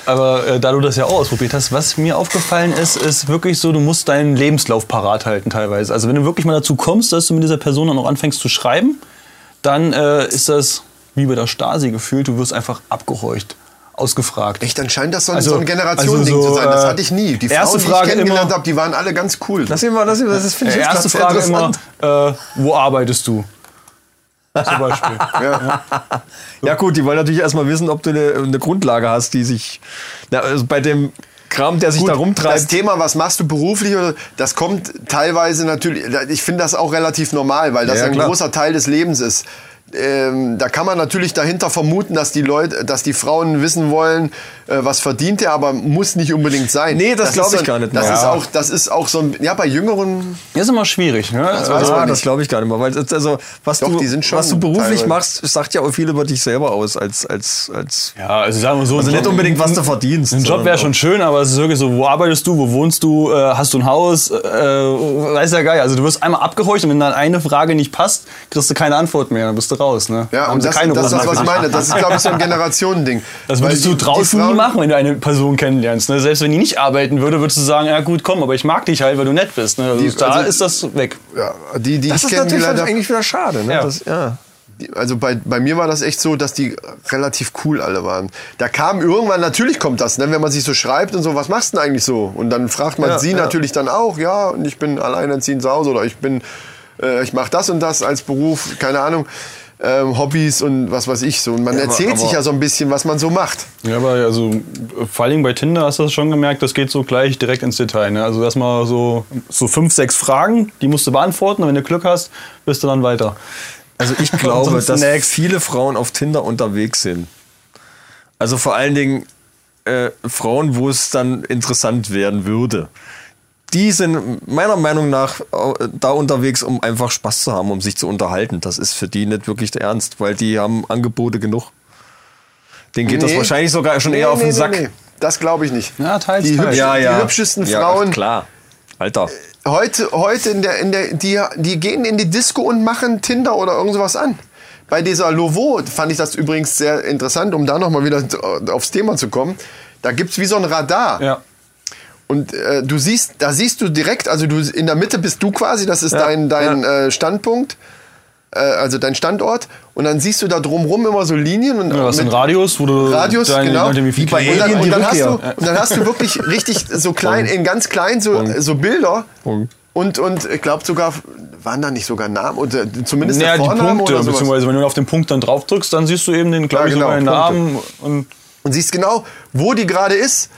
Aber äh, da du das ja auch ausprobiert hast, was mir aufgefallen ist, ist wirklich so, du musst deinen Lebenslauf parat halten teilweise. Also wenn du wirklich mal dazu kommst, dass du mit dieser Person dann auch anfängst zu schreiben, dann äh, ist das wie bei der Stasi gefühlt, du wirst einfach abgehorcht, ausgefragt. Echt, dann scheint das so ein, Also- so ein Generationending also so, zu sein. Das äh, hatte ich nie. Die erste Frauen, die Frage ich kennengelernt immer- habe, die waren alle ganz cool. Lass ihn mal, lass ihn mal, das finde ich Äh, jetzt erste Frage immer, interessant. äh, wo arbeitest du? Zum Beispiel. *laughs* Ja gut, die wollen natürlich erstmal wissen, ob du eine, eine Grundlage hast, die sich, na, also bei dem Kram, der sich Gut, da das rumtreibt. Thema, was machst du beruflich, das kommt teilweise natürlich, ich finde das auch relativ normal, weil das Ja, ja, ein klar. großer Teil des Lebens ist. Ähm, da kann man natürlich dahinter vermuten, dass die Leute, dass die Frauen wissen wollen, äh, was verdient er, aber muss nicht unbedingt sein. Nee, das ist glaub ich so ein- gar nicht Das mehr. ist Ja. auch, das ist auch so ein, ja, bei Jüngeren, Das ist immer schwierig. Ne? Also, Ah, nicht. das glaube ich gar nicht mehr, weil also was Doch, du die sind schon was du beruflich teilweise. machst, sagt ja auch viel über dich selber aus als als als ja, also sagen wir so. also nicht unbedingt was du verdienst. Ein Job wäre schon schön, aber es ist wirklich so, wo arbeitest du, wo wohnst du, äh, hast du ein Haus, äh, weiß ja geil. Also du wirst einmal abgehorcht und wenn dann eine Frage nicht passt, kriegst du keine Antwort mehr, dann bist du raus. Ne? ja, Haben und das, keine das ist das, was ich meine. Das ist, glaube ich, so ein *laughs* Generationending. Das Weil würdest die- du die draußen nie Frauen- machen, wenn du eine Person kennenlernst. Ne? Selbst wenn die nicht arbeiten würde, würdest du sagen, ja gut, komm, aber ich mag dich halt, weil du nett bist. Ne? Also Die- da also- ist das weg. Ja, die, die Das ich ist natürlich habe. eigentlich wieder schade, ne? Ja. Das, ja. Also bei, bei mir war das echt so, dass die relativ cool alle waren. Da kam irgendwann, natürlich kommt das, ne, wenn man sich so schreibt und so, was machst du denn eigentlich so? Und dann fragt man Ja, sie ja. natürlich dann auch, ja, und ich bin alleinerziehend zu Hause oder ich bin, äh, ich mache das und das als Beruf, keine Ahnung, ähm, Hobbys und was weiß ich so. Und man Ja, aber- erzählt sich aber- ja so ein bisschen, was man so macht. Ja, aber also vor allem bei Tinder hast du das schon gemerkt, das geht so gleich direkt ins Detail. Ne? Also erstmal so, so fünf, sechs Fragen, die musst du beantworten und wenn du Glück hast, bist du dann weiter. Also ich glaube, *laughs* dass next. viele Frauen auf Tinder unterwegs sind. Also vor allen Dingen äh, Frauen, wo es dann interessant werden würde. Die sind meiner Meinung nach äh, da unterwegs, um einfach Spaß zu haben, um sich zu unterhalten. Das ist für die nicht wirklich der Ernst, weil die haben Angebote genug. Denen geht das Nee. wahrscheinlich sogar schon Nee, eher auf den nee, Sack. nee. Das glaube ich nicht. Ja, teils, die, teils. hübsch, Ja, ja. die hübschesten ja, Frauen, Klar. Alter. heute, heute in der, in der, die, die gehen in die Disco und machen Tinder oder irgend sowas an. Bei dieser Lovo fand ich das übrigens sehr interessant, um da nochmal wieder aufs Thema zu kommen. Da gibt's wie so ein Radar. Ja. Und äh, du siehst, da siehst du direkt, also du in der Mitte bist du quasi, das ist Ja, dein, dein äh, Standpunkt, äh, also dein Standort. Und dann siehst du da drumrum immer so Linien und Ja, das ist ein mit- Radius, wo du Radius, deine, genau. wie bei und dann, und, die dann hast du, und dann hast du wirklich richtig so klein, in ganz klein so, so Bilder. Punkt. Und, und ich glaube sogar, waren da nicht sogar Namen? Oder zumindest Ja, der die Vorname Punkte, oder sowas. beziehungsweise wenn du auf den Punkt dann drauf drückst, dann siehst du eben den, glaube Ja, ich, genau, sogar den. Namen. Und Und siehst genau, wo die gerade ist.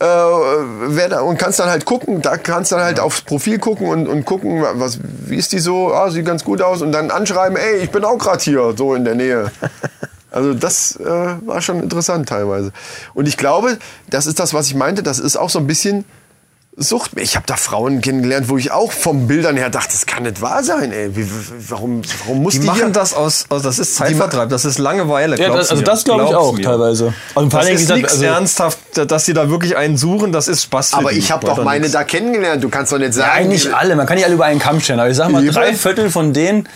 Äh, wer und kannst dann halt gucken, da kannst dann halt aufs Profil gucken und, und gucken, was, wie ist die so, ah, sieht ganz gut aus und dann anschreiben, ey, ich bin auch gerade hier, so in der Nähe. *laughs* Also das äh, war schon interessant teilweise. Und ich glaube, das ist das, was ich meinte, das ist auch so ein bisschen Sucht. Ich habe da Frauen kennengelernt, wo ich auch vom Bildern her dachte, das kann nicht wahr sein, ey. Wie, warum, warum muss Die die, machen hier? das aus, aus, das ist Zeitvertreib, das ist Langeweile. ja, das, also mir. das glaube ich auch mir. teilweise. Also vor Das ist gesagt, nichts also, ernsthaft, dass sie da wirklich einen suchen, das ist Spaß für Aber die. ich habe doch meine nix. da kennengelernt. Du kannst doch nicht sagen. Nein, nicht alle. Man kann nicht alle über einen Kamm stellen. Aber ich sag mal, drei Viertel von denen.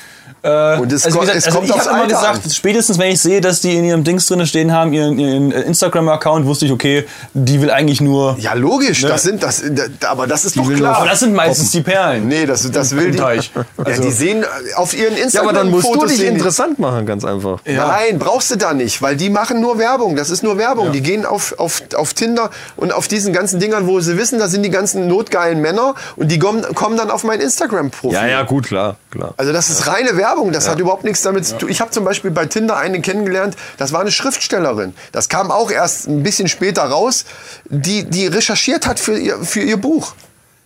Äh, Und es also, gesagt, es also kommt ich aufs habe immer Alter gesagt, an. spätestens wenn ich sehe, dass die in ihrem Dings drin stehen haben, ihren, ihren Instagram-Account, wusste ich, okay, die will eigentlich nur. Ja, logisch. Das sind das. da- Aber das ist doch will klar. Aber das sind meistens die Perlen. Nee, das, das will die. Teich. Ja, Also- die sehen auf ihren Ja, Instagram aber dann musst du Fotos dich sehen die- interessant machen, ganz einfach. Nein, brauchst du da nicht, weil die machen nur Werbung. Das ist nur Werbung. Die gehen auf, auf, auf Tinder und auf diesen ganzen Dingern, wo sie wissen, da sind die ganzen notgeilen Männer und die kommen, kommen dann auf mein Instagram-Profil. Ja, ja, gut, klar, klar. Also das ist reine Werbung. Werbung, das hat überhaupt nichts damit zu tun. Ich habe zum Beispiel bei Tinder eine kennengelernt, das war eine Schriftstellerin. Das kam auch erst ein bisschen später raus, die, die recherchiert hat für ihr, für ihr Buch.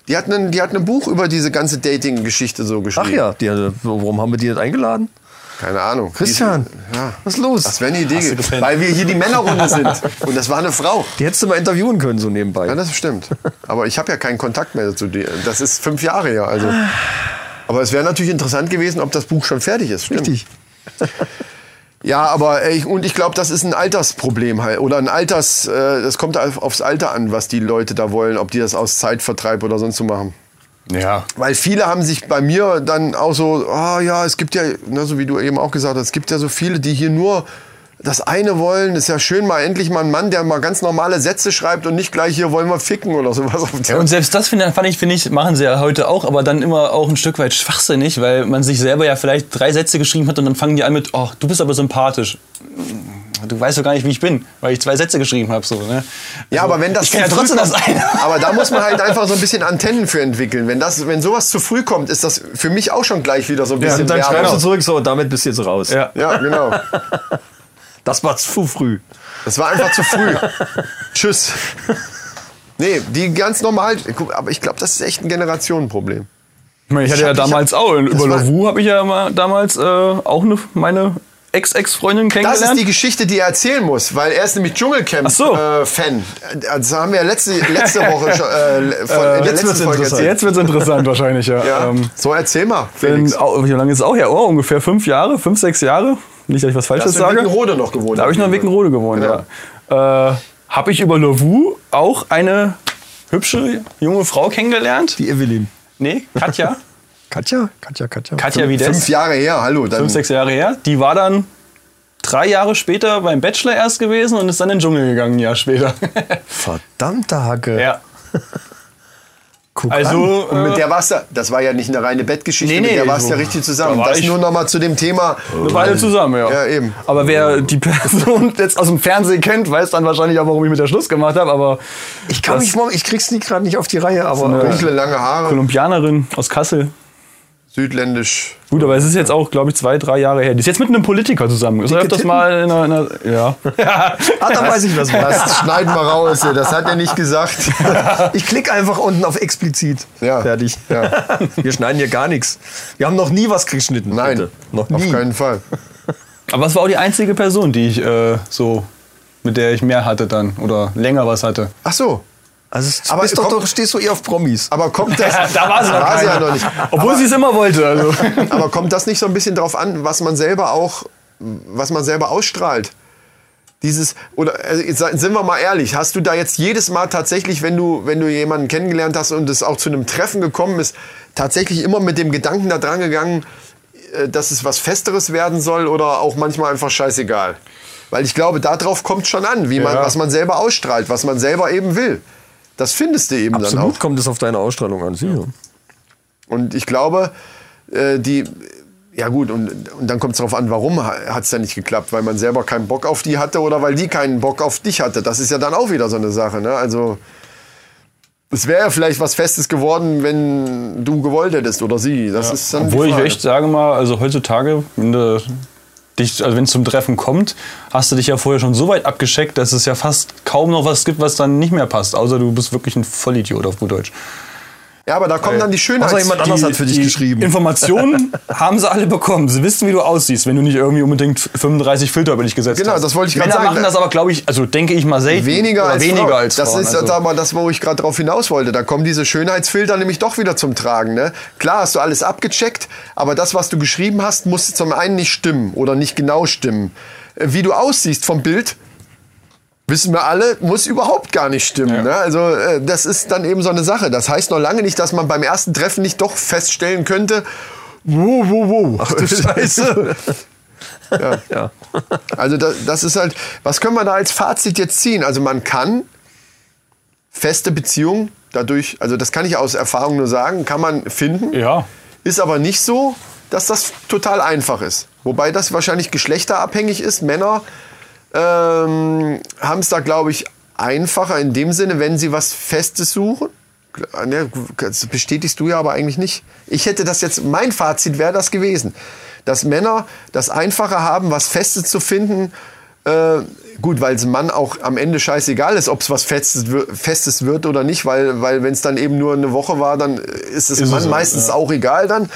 Die hat, einen, die hat ein Buch über diese ganze Dating-Geschichte so geschrieben. Ach ja, die, warum haben wir die jetzt eingeladen? Keine Ahnung. Christian, Die- ja. was ist los? Das wäre eine Idee, weil wir hier die Männerrunde *laughs* sind. Und das war eine Frau. Die hättest du mal interviewen können, so nebenbei. Ja, das stimmt. Aber ich habe ja keinen Kontakt mehr zu dir. Das ist fünf Jahre her. Also. *sighs* Aber es wäre natürlich interessant gewesen, ob das Buch schon fertig ist. Stimmt. Richtig. *laughs* Ja, aber ich, und ich glaube, das ist ein Altersproblem halt. Oder ein Alters, äh, das kommt auf, aufs Alter an, was die Leute da wollen, ob die das aus Zeitvertreib oder sonst so machen. Ja. Weil viele haben sich bei mir dann auch so, ah ja, es gibt ja, ne, so wie du eben auch gesagt hast, es gibt ja so viele, die hier nur das eine wollen. Ist ja schön, mal endlich mal ein Mann, der mal ganz normale Sätze schreibt und nicht gleich hier wollen wir ficken oder sowas. Auf Ja, und selbst das finde fand ich, finde ich, machen sie ja heute auch, aber dann immer auch ein Stück weit schwachsinnig, weil man sich selber ja vielleicht drei Sätze geschrieben hat und dann fangen die an mit, oh, du bist aber sympathisch. Du weißt doch gar nicht, wie ich bin, weil ich zwei Sätze geschrieben habe. So, ne? Ja, aber wenn das ich kann ja zu früh trotzdem das kommt- eine. Aber da muss man halt einfach so ein bisschen Antennen für entwickeln. Wenn, das, wenn sowas zu früh kommt, ist das für mich auch schon gleich wieder so ein Ja, bisschen und dann schreibst du zurück, so, damit bist du jetzt raus. Ja. Ja, genau. *laughs* Das war zu früh. Das war einfach zu früh. *laughs* Tschüss. Nee, die ganz normal. Aber ich glaube, das ist echt ein Generationenproblem. Ich, meine, ich hatte Ich ja hab- hab- damals auch, das über Lavu habe ich ja mal damals äh, auch eine, meine Ex-Ex-Freundin Das kennengelernt. ist die Geschichte, die er erzählen muss, weil er ist nämlich Ach so. Dschungelcamp-Fan. das haben wir ja letzte, letzte *laughs* Woche schon, äh, von, in der letzten Folge interessant. erzählt. Jetzt wird es interessant wahrscheinlich, ja. Ja, Ähm, so erzähl mal, Felix. au- wie lange ist es auch her? Oh, ungefähr fünf Jahre, fünf, sechs Jahre. Nicht, dass ich was Da Falsches hast du in sage. Wickenrode noch gewohnt. Da habe ich noch in Wickenrode gewohnt, Genau. ja. Äh, habe ich über Lavu auch eine hübsche junge Frau kennengelernt? Die Evelyn. Nee, Katja. *laughs* Katja? Katja, Katja. Katja Wiedes. Fünf Jahre her, hallo. Dann, fünf, sechs Jahre her. Die war dann drei Jahre später beim Bachelor erst gewesen und ist dann in den Dschungel gegangen, ein Jahr später. *laughs* Verdammte Hacke. ja. *laughs* Guck an. Also, Und mit äh, der warst du, das war ja nicht eine reine Bettgeschichte, Nee, mit nee, der warst du so- ja richtig zusammen. da war Das ich- nur noch mal zu dem Thema. wir beide zusammen, ja. Ja, eben. Aber wer die Person *laughs* jetzt aus dem Fernsehen kennt, weiß dann wahrscheinlich auch, warum ich mit der Schluss gemacht habe. Aber ich kann mich ich krieg's nicht gerade nicht auf die Reihe, aber eine- Dunkle, lange Haare, Kolumbianerin aus Kassel. Südländisch. Gut, aber es ist jetzt auch, glaube ich, zwei, drei Jahre her. Die ist jetzt mit einem Politiker zusammen. Ist öfters mal in einer, in einer ja. *laughs* ah, dann weiß ich was. Das schneiden wir raus, das hat er nicht gesagt. *laughs* Ich klicke einfach unten auf explizit. Ja. Fertig. Ja. *laughs* Wir schneiden hier gar nichts. Wir haben noch nie was geschnitten. Nein, bitte. Noch auf nie. keinen Fall. Aber es war auch die einzige Person, die ich äh, so, mit der ich mehr hatte dann oder länger was hatte. Ach so, Also es- Aber bist doch, komm- doch, stehst du eher auf Promis. aber kommt das? *laughs* Da war sie noch war sie ja noch nicht. Obwohl sie es immer wollte. Also. *laughs* Aber kommt das nicht so ein bisschen drauf an, was man selber auch, was man selber ausstrahlt? Dieses, oder also, sind wir mal ehrlich, hast du da jetzt jedes Mal tatsächlich, wenn du, wenn du jemanden kennengelernt hast und es auch zu einem Treffen gekommen ist, tatsächlich immer mit dem Gedanken da dran gegangen, äh, dass es was Festeres werden soll oder auch manchmal einfach scheißegal? Weil ich glaube, darauf kommt schon an, wie man, Ja. was man selber ausstrahlt, was man selber eben will. Das findest du eben dann auch. Absolut kommt es auf deine Ausstrahlung an. sicher. Und ich glaube, äh, die, ja gut, und, und dann kommt es darauf an, warum hat es dann nicht geklappt? Weil man selber keinen Bock auf die hatte oder weil die keinen Bock auf dich hatte. Das ist ja dann auch wieder so eine Sache. Ne? Also es wäre ja vielleicht was Festes geworden, wenn du gewollt hättest oder sie. Das ist dann Obwohl ich echt sage mal, also heutzutage, wenn du dich, also wenn es zum Treffen kommt, hast du dich ja vorher schon so weit abgescheckt, dass es ja fast kaum noch was gibt, was dann nicht mehr passt. Außer du bist wirklich ein Vollidiot auf gut Deutsch. Ja, aber da kommt dann die Schönheit. Außer jemand anders hat für dich die geschrieben. Informationen *laughs* haben sie alle bekommen. Sie wissen, wie du aussiehst, wenn du nicht irgendwie unbedingt 35 Filter über dich gesetzt Genau, hast. das wollte ich gerade Männer sagen. machen das aber, glaube ich, also denke ich mal selten. Weniger als weniger Frauen. als Das Frauen. ist also. aber das, wo ich gerade drauf hinaus wollte. Da kommen diese Schönheitsfilter nämlich doch wieder zum Tragen. Ne? Klar hast du alles abgecheckt, aber das, was du geschrieben hast, muss zum einen nicht stimmen oder nicht genau stimmen. Äh, Wie du aussiehst vom Bild, wissen wir alle, muss überhaupt gar nicht stimmen. Ja. Ne? Also äh, das ist dann eben so eine Sache. Das heißt noch lange nicht, dass man beim ersten Treffen nicht doch feststellen könnte, wo, wo, wo. Ach du *laughs* Scheiße. ja. Ja. Also das, das ist halt, was können wir da als Fazit jetzt ziehen? Also man kann feste Beziehungen dadurch, also das kann ich aus Erfahrung nur sagen, kann man finden. Ja. Ist aber nicht so, dass das total einfach ist. Wobei das wahrscheinlich geschlechterabhängig ist. Männer ähm, haben es da, glaube ich, einfacher in dem Sinne, wenn sie was Festes suchen. Ne, Das bestätigst du ja aber eigentlich nicht. Ich hätte das jetzt, mein Fazit wäre das gewesen. dass Männer das einfacher haben, was Festes zu finden. Äh, gut, weil es Mann auch am Ende scheißegal ist, ob es was Festes, Festes wird oder nicht, weil, weil wenn es dann eben nur eine Woche war, dann ist es Ist Mann es meistens auch egal dann.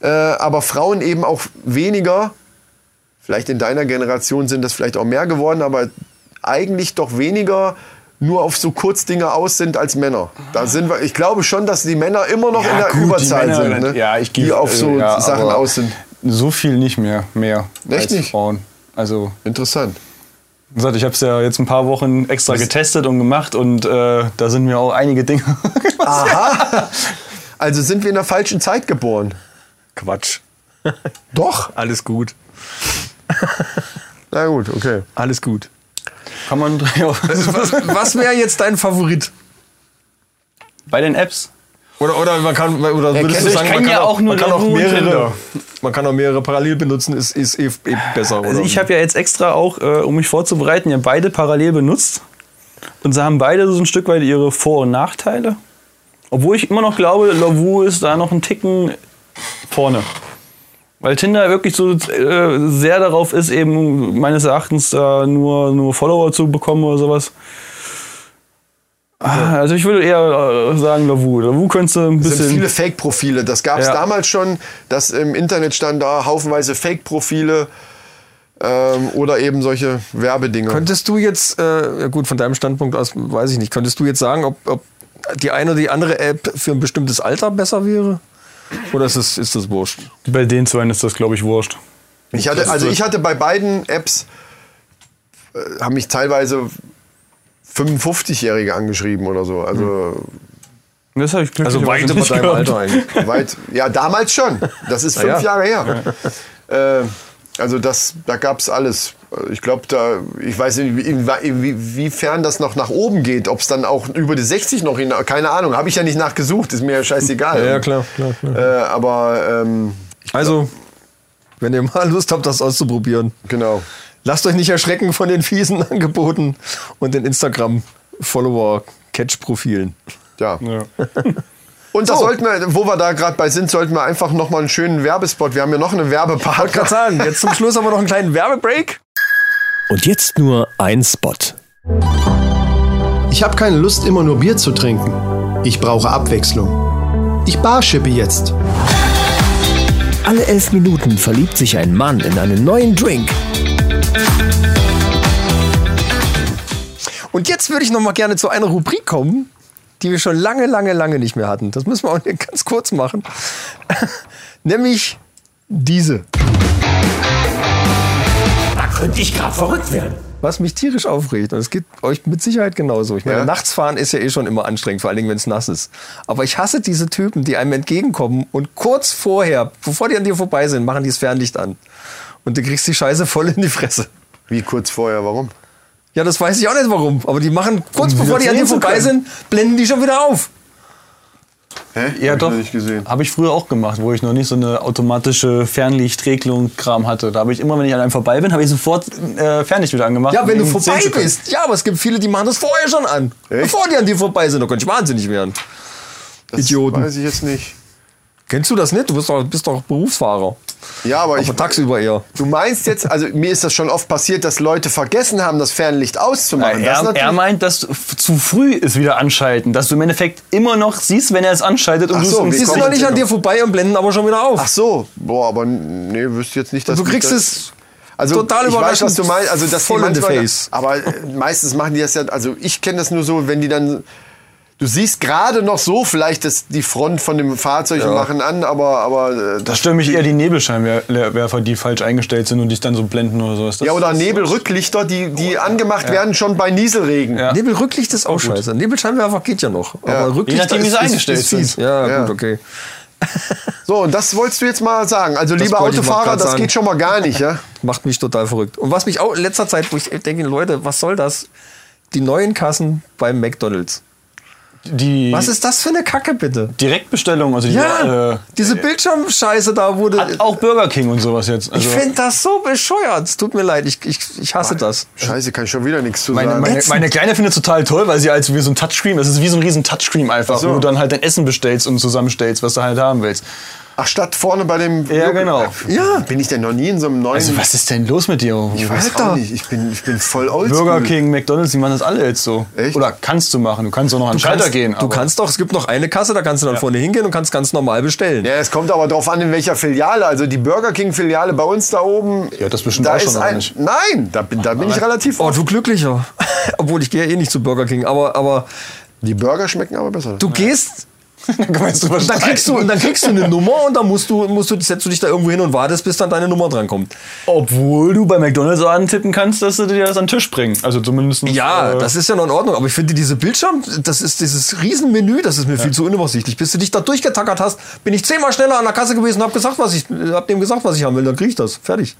Äh, aber Frauen eben auch weniger vielleicht in deiner Generation sind das vielleicht auch mehr geworden, aber eigentlich doch weniger nur auf so Kurzdinge aus sind als Männer. Da sind wir, ich glaube schon, dass die Männer immer noch in der gut, die Überzahl Männer, sind, ne? Ja, ich die gebe, auf so äh, ja, Sachen aus sind. So viel nicht mehr, mehr Echt als nicht? Frauen. Also, Interessant. gesagt, ich habe es ja jetzt ein paar Wochen extra getestet und gemacht und äh, da sind mir auch einige Dinge. *laughs* Aha. Also sind wir in der falschen Zeit geboren. Quatsch. Doch. Alles gut. Na gut, okay. Alles gut. Kann man ja, Was, was wäre jetzt dein Favorit? bei den Apps. Oder, oder man kann, oder würdest du ich sagen, man kann, ja auch, auch nur man kann auch mehrere, Tinder. man kann auch mehrere parallel benutzen, ist, ist eh, eh besser. Also oder? ich habe ja jetzt extra auch, äh, um mich vorzubereiten, ja beide parallel benutzt. Und sie haben beide so ein Stück weit ihre Vor- und Nachteile. Obwohl ich immer noch glaube, Lavu ist da noch einen Ticken vorne. Weil Tinder wirklich so äh, sehr darauf ist, eben meines Erachtens da nur, nur Follower zu bekommen oder sowas. Ah, Also ich würde eher äh, sagen Lavu. Lavu könntest du ein Es sind bisschen... viele Fake-Profile. Das gab es Ja. damals schon, dass im Internet stand da haufenweise Fake-Profile ähm, oder eben solche Werbedinger. Könntest du jetzt, äh, ja gut, von deinem Standpunkt aus weiß ich nicht, könntest du jetzt sagen, ob, ob die eine oder die andere App für ein bestimmtes Alter besser wäre? Oder ist das, ist das wurscht? Bei den zwei ist das, glaube ich, wurscht. Ich hatte, also ich hatte bei beiden Apps, äh, haben mich teilweise 55-Jährige angeschrieben oder so. Also Das habe ich Also weit über nicht deinem gehört. Alter eigentlich. *laughs* weit, ja damals schon. Das ist *laughs* fünf ja. Jahre her. Äh, also das, da gab es alles. Ich glaube, da, ich weiß nicht, wie- wie- inwiefern das noch nach oben geht, ob es dann auch über die 60 noch hin, keine Ahnung, habe ich ja nicht nachgesucht, ist mir ja scheißegal. *laughs* Ja, ja, klar, klar, klar. Äh, aber ähm, Also, wenn ihr mal Lust habt, das auszuprobieren, genau. lasst euch nicht erschrecken von den fiesen *laughs* Angeboten und den Instagram-Follower-Catch-Profilen. Ja. Ja. *laughs* Und da So. sollten wir, wo wir da gerade bei sind, sollten wir einfach noch mal einen schönen Werbespot. Wir haben ja noch einen Ich wollte gerade sagen, jetzt zum Schluss haben wir noch einen kleinen Werbebreak. Und jetzt nur ein Spot. Ich habe keine Lust, immer nur Bier zu trinken. Ich brauche Abwechslung. Ich barschippe jetzt. Alle elf Minuten verliebt sich ein Mann in einen neuen Drink. Und jetzt würde ich noch mal gerne zu einer Rubrik kommen, die wir schon lange, lange, lange nicht mehr hatten. Das müssen wir auch hier ganz kurz machen. *laughs* Nämlich diese. Könnte ich gerade verrückt werden. Was mich tierisch aufregt, und es geht euch mit Sicherheit genauso. Ich meine, Ja. nachts fahren ist ja eh schon immer anstrengend, vor allen Dingen, wenn es nass ist. Aber ich hasse diese Typen, die einem entgegenkommen und kurz vorher, bevor die an dir vorbei sind, machen die das Fernlicht an. Und du kriegst die Scheiße voll in die Fresse. Wie kurz vorher, warum? Ja, das weiß ich auch nicht warum. Aber die machen, kurz Um bevor die an dir vorbei können. sind, blenden die schon wieder auf. Hä? Ja, Hab ich doch. noch nicht gesehen. Habe ich früher auch gemacht, wo ich noch nicht so eine automatische Fernlichtregelung-Kram hatte. Da habe ich immer, wenn ich an einem vorbei bin, habe ich sofort äh, Fernlicht wieder angemacht. Ja, wenn du vorbei bist. Ja, aber es gibt viele, die machen das vorher schon an. Echt? Bevor die an dir vorbei sind. Da könnte ich wahnsinnig werden. Das Idioten. Weiß ich jetzt nicht. Kennst du das nicht? Du bist doch, bist doch Berufsfahrer. Ja, aber ich, Aber tagsüber eher. du meinst jetzt, also mir ist das schon oft passiert, dass Leute vergessen haben, das Fernlicht auszumachen. das ist Er, er meint, dass zu früh ist wieder anschalten, dass du im Endeffekt immer noch siehst, wenn er es anschaltet und Ach du so, es wir Die siehst noch nicht an dir vorbei und blenden aber schon wieder auf. Ach so, boah, aber nee, wüsste jetzt nicht, dass du kriegst das- es Also total ich weiß, überraschend was du meinst. Also dass voll die in the manchmal, face. Aber äh, meistens machen die das ja. Also ich kenne das nur so, wenn die dann. Du siehst gerade noch so vielleicht das, die Front von dem Fahrzeug und machen an, aber aber äh, Da stören mich eher die Nebelscheinwerfer, die falsch eingestellt sind und dich dann so blenden oder sowas. Das ja oder Nebelrücklichter, die die angemacht werden schon bei Nieselregen. Ja. Nebelrücklicht ist auch scheiße. Nebelscheinwerfer geht ja noch. Aber Rücklicht Je nachdem, wie ist, ist, eingestellt ist fies. sind. Ja, Ja. gut, okay. *laughs* So und das wolltest du jetzt mal sagen. Also liebe wollte ich mal Autofahrer, das sagen. geht schon mal gar nicht, ja? *laughs* Macht mich total verrückt. Und was mich auch in letzter Zeit, wo ich denke, Leute, was soll das? Die neuen Kassen beim McDonalds. Die Was ist das für eine Kacke, bitte? Direktbestellung, also die, Ja, äh, diese Bildschirmscheiße da wurde. hat auch Burger King und sowas jetzt. Ich Also finde das so bescheuert. Es tut mir leid, ich, ich, ich hasse das. Scheiße, kann ich schon wieder nichts zu meine, sagen. meine, meine Kleine findet es total toll, weil sie als wie so ein Touchscreen, das ist wie so ein riesen Touchscreen einfach, Ach so. wo du dann halt dein Essen bestellst und zusammenstellst, was du halt haben willst. Ach, statt vorne bei dem. Ja, genau. Ja. Bin ich denn noch nie in so einem neuen. Also was ist denn los mit dir? ich weiß Alter. auch nicht. Ich bin, ich bin voll oldschool. Burger King, McDonalds, die machen das alle jetzt so. Echt? Oder kannst du machen. Du kannst auch noch an den Schalter gehen. Du kannst doch, es gibt noch eine Kasse, da kannst du dann vorne hingehen und kannst ganz normal bestellen. Ja, es kommt aber drauf an, in welcher Filiale. Also die Burger King-Filiale bei uns da oben. Ja, das bestimmt da auch schon, ein, nicht? Nein, da bin, da bin ich relativ Oh, oft. du glücklicher. *laughs* Obwohl ich gehe ja eh nicht zu Burger King, aber, aber Die Burger schmecken aber besser. du gehst Du und dann kriegst du und dann kriegst du eine Nummer und dann musst du musst du setzt du dich da irgendwo hin und wartest, bis dann deine Nummer dran kommt. Obwohl du bei McDonalds auch antippen kannst, dass sie dir das an den Tisch bringen. Also zumindest. Ja, äh, das ist ja noch in Ordnung, aber ich finde diese Bildschirm, das ist dieses Riesenmenü, das ist mir viel zu unübersichtlich. Bis du dich da durchgetackert hast, bin ich zehnmal schneller an der Kasse gewesen und hab gesagt, was ich hab dem gesagt, was ich haben will, dann krieg ich das. Fertig.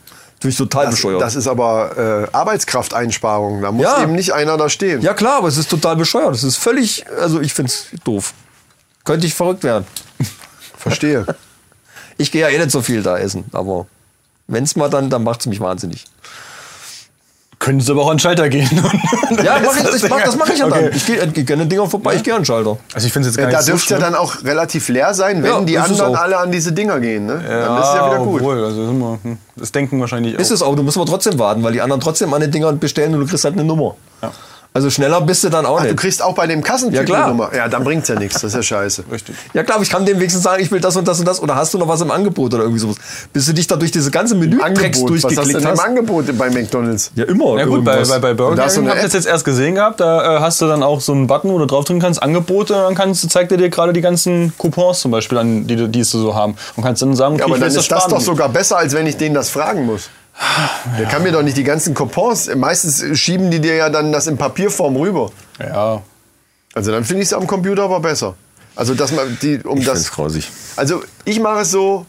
Ich total Das, bescheuert. das ist aber äh, Arbeitskrafteinsparung. Da muss Ja. eben nicht einer da stehen. ja klar, aber es ist total bescheuert. Es ist völlig, also ich find's doof. Könnte ich verrückt werden. *laughs* Verstehe. Ich gehe ja eh nicht so viel da essen, aber wenn's mal dann, dann macht's mich wahnsinnig. Könntest aber auch an den Schalter gehen. *laughs* Ja, mach ich, ich mach, das mache ich ja Okay. dann. Ich gehe geh an den Dingern vorbei, ich gehe an den Schalter. Also ich finde es jetzt gar da nicht so dürfte ja dann auch relativ leer sein, wenn Ja, die ist es anderen alle an diese Dinger gehen. Ne? dann ist es ja wieder gut. Obwohl, also sind wir, hm, das denken wahrscheinlich Ist auch. es auch, du musst aber trotzdem warten, weil die anderen trotzdem an den Dingern bestellen und du kriegst halt eine Nummer. Also schneller bist du dann auch Ach, du nicht. kriegst auch bei dem Kassentyp Ja, Nummer. Ja, dann bringt's ja nichts. Das ist ja scheiße. *laughs* Richtig. Ja klar, aber ich kann dem wenigstens sagen, ich will das und das und das. Oder hast du noch was im Angebot oder irgendwie sowas. Bis du dich da durch diese ganze Menü Angebot. Was hast du durchgeklickt denn hast. im Angebot bei McDonalds? Ja, immer. Ja gut, bei, bei, bei Und Burger du King ich das jetzt erst gesehen gehabt. Da äh, hast du dann auch so einen Button, wo du drauf drücken kannst, Angebote. Und dann kannst, zeigt er dir gerade die ganzen Coupons zum Beispiel an, die, du- die es so haben. Und kannst dann sagen, okay, Ja, aber dann ist das sparen. doch sogar besser, als wenn ich denen das fragen muss. Der kann mir doch nicht die ganzen Coupons. Meistens schieben die dir ja dann das in Papierform rüber. Ja, Also dann finde ich es am Computer aber besser. Also dass man die um ich das. grausig. Also ich mache es so.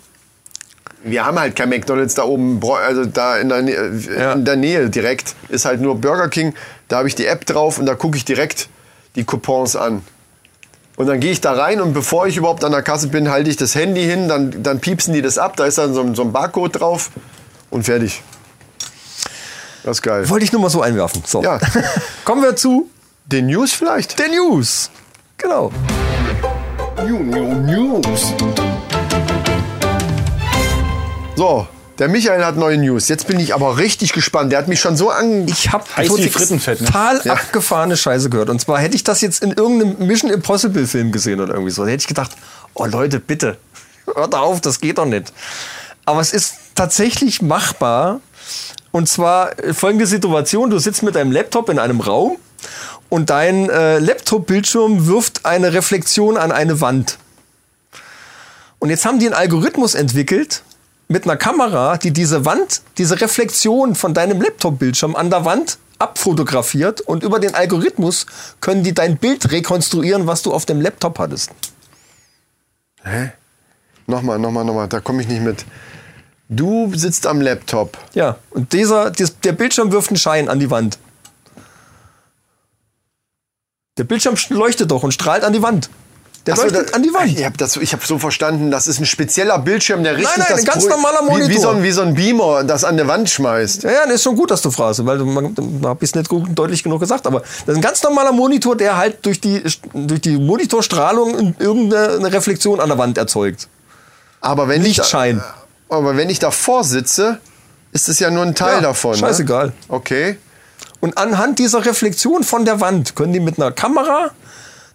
Wir haben halt kein McDonalds da oben, also da in der, Nähe, in der Nähe direkt. Ist halt nur Burger King. Da habe ich die App drauf und da gucke ich direkt die Coupons an. Und dann gehe ich da rein und bevor ich überhaupt an der Kasse bin, halte ich das Handy hin, dann, dann piepsen die das ab, da ist dann so, ein- so ein Barcode drauf und fertig. Das ist geil. Wollte ich nur mal so einwerfen. So. Ja. *laughs* Kommen wir zu Den News vielleicht? den News. Genau. News. So, der Michael hat neue News. Jetzt bin ich aber richtig gespannt. Der hat mich schon so an. Ich habe ne? total abgefahrene Scheiße gehört. Und zwar hätte ich das jetzt in irgendeinem Mission Impossible Film gesehen oder irgendwie so. Da hätte ich gedacht, oh Leute, bitte, hört auf, das geht doch nicht. Aber es ist tatsächlich machbar. Und zwar äh, folgende Situation. Du sitzt mit deinem Laptop in einem Raum und dein äh, Laptop-Bildschirm wirft eine Reflexion an eine Wand. Und jetzt haben die einen Algorithmus entwickelt mit einer Kamera, die diese Wand, diese Reflexion von deinem Laptop-Bildschirm an der Wand abfotografiert und über den Algorithmus können die dein Bild rekonstruieren, was du auf dem Laptop hattest. Nochmal, nochmal, nochmal. Da komme ich nicht mit. Du sitzt am Laptop. Ja, und dieser, dies- der Bildschirm wirft einen Schein an die Wand. Der Bildschirm leuchtet doch und strahlt an die Wand. Der Ach so, leuchtet da- an die Wand. Ich habe hab so verstanden, das ist ein spezieller Bildschirm, der richtig nein, das ein ganz normaler Wie, wie, Monitor. so ein, wie so ein Beamer, das an der Wand schmeißt. Ja, ja, das ist schon gut, dass du fragst, weil du- man- da habe ich es nicht gut, deutlich genug gesagt. Aber das ist ein ganz normaler Monitor, der halt durch die, durch die Monitorstrahlung irgendeine Reflexion an der Wand erzeugt. Aber wenn Lichtschein. Ich aber wenn ich davor sitze, ist es ja nur ein Teil Ja, davon. scheißegal. Ne? Okay. Und anhand dieser Reflexion von der Wand können die mit einer Kamera,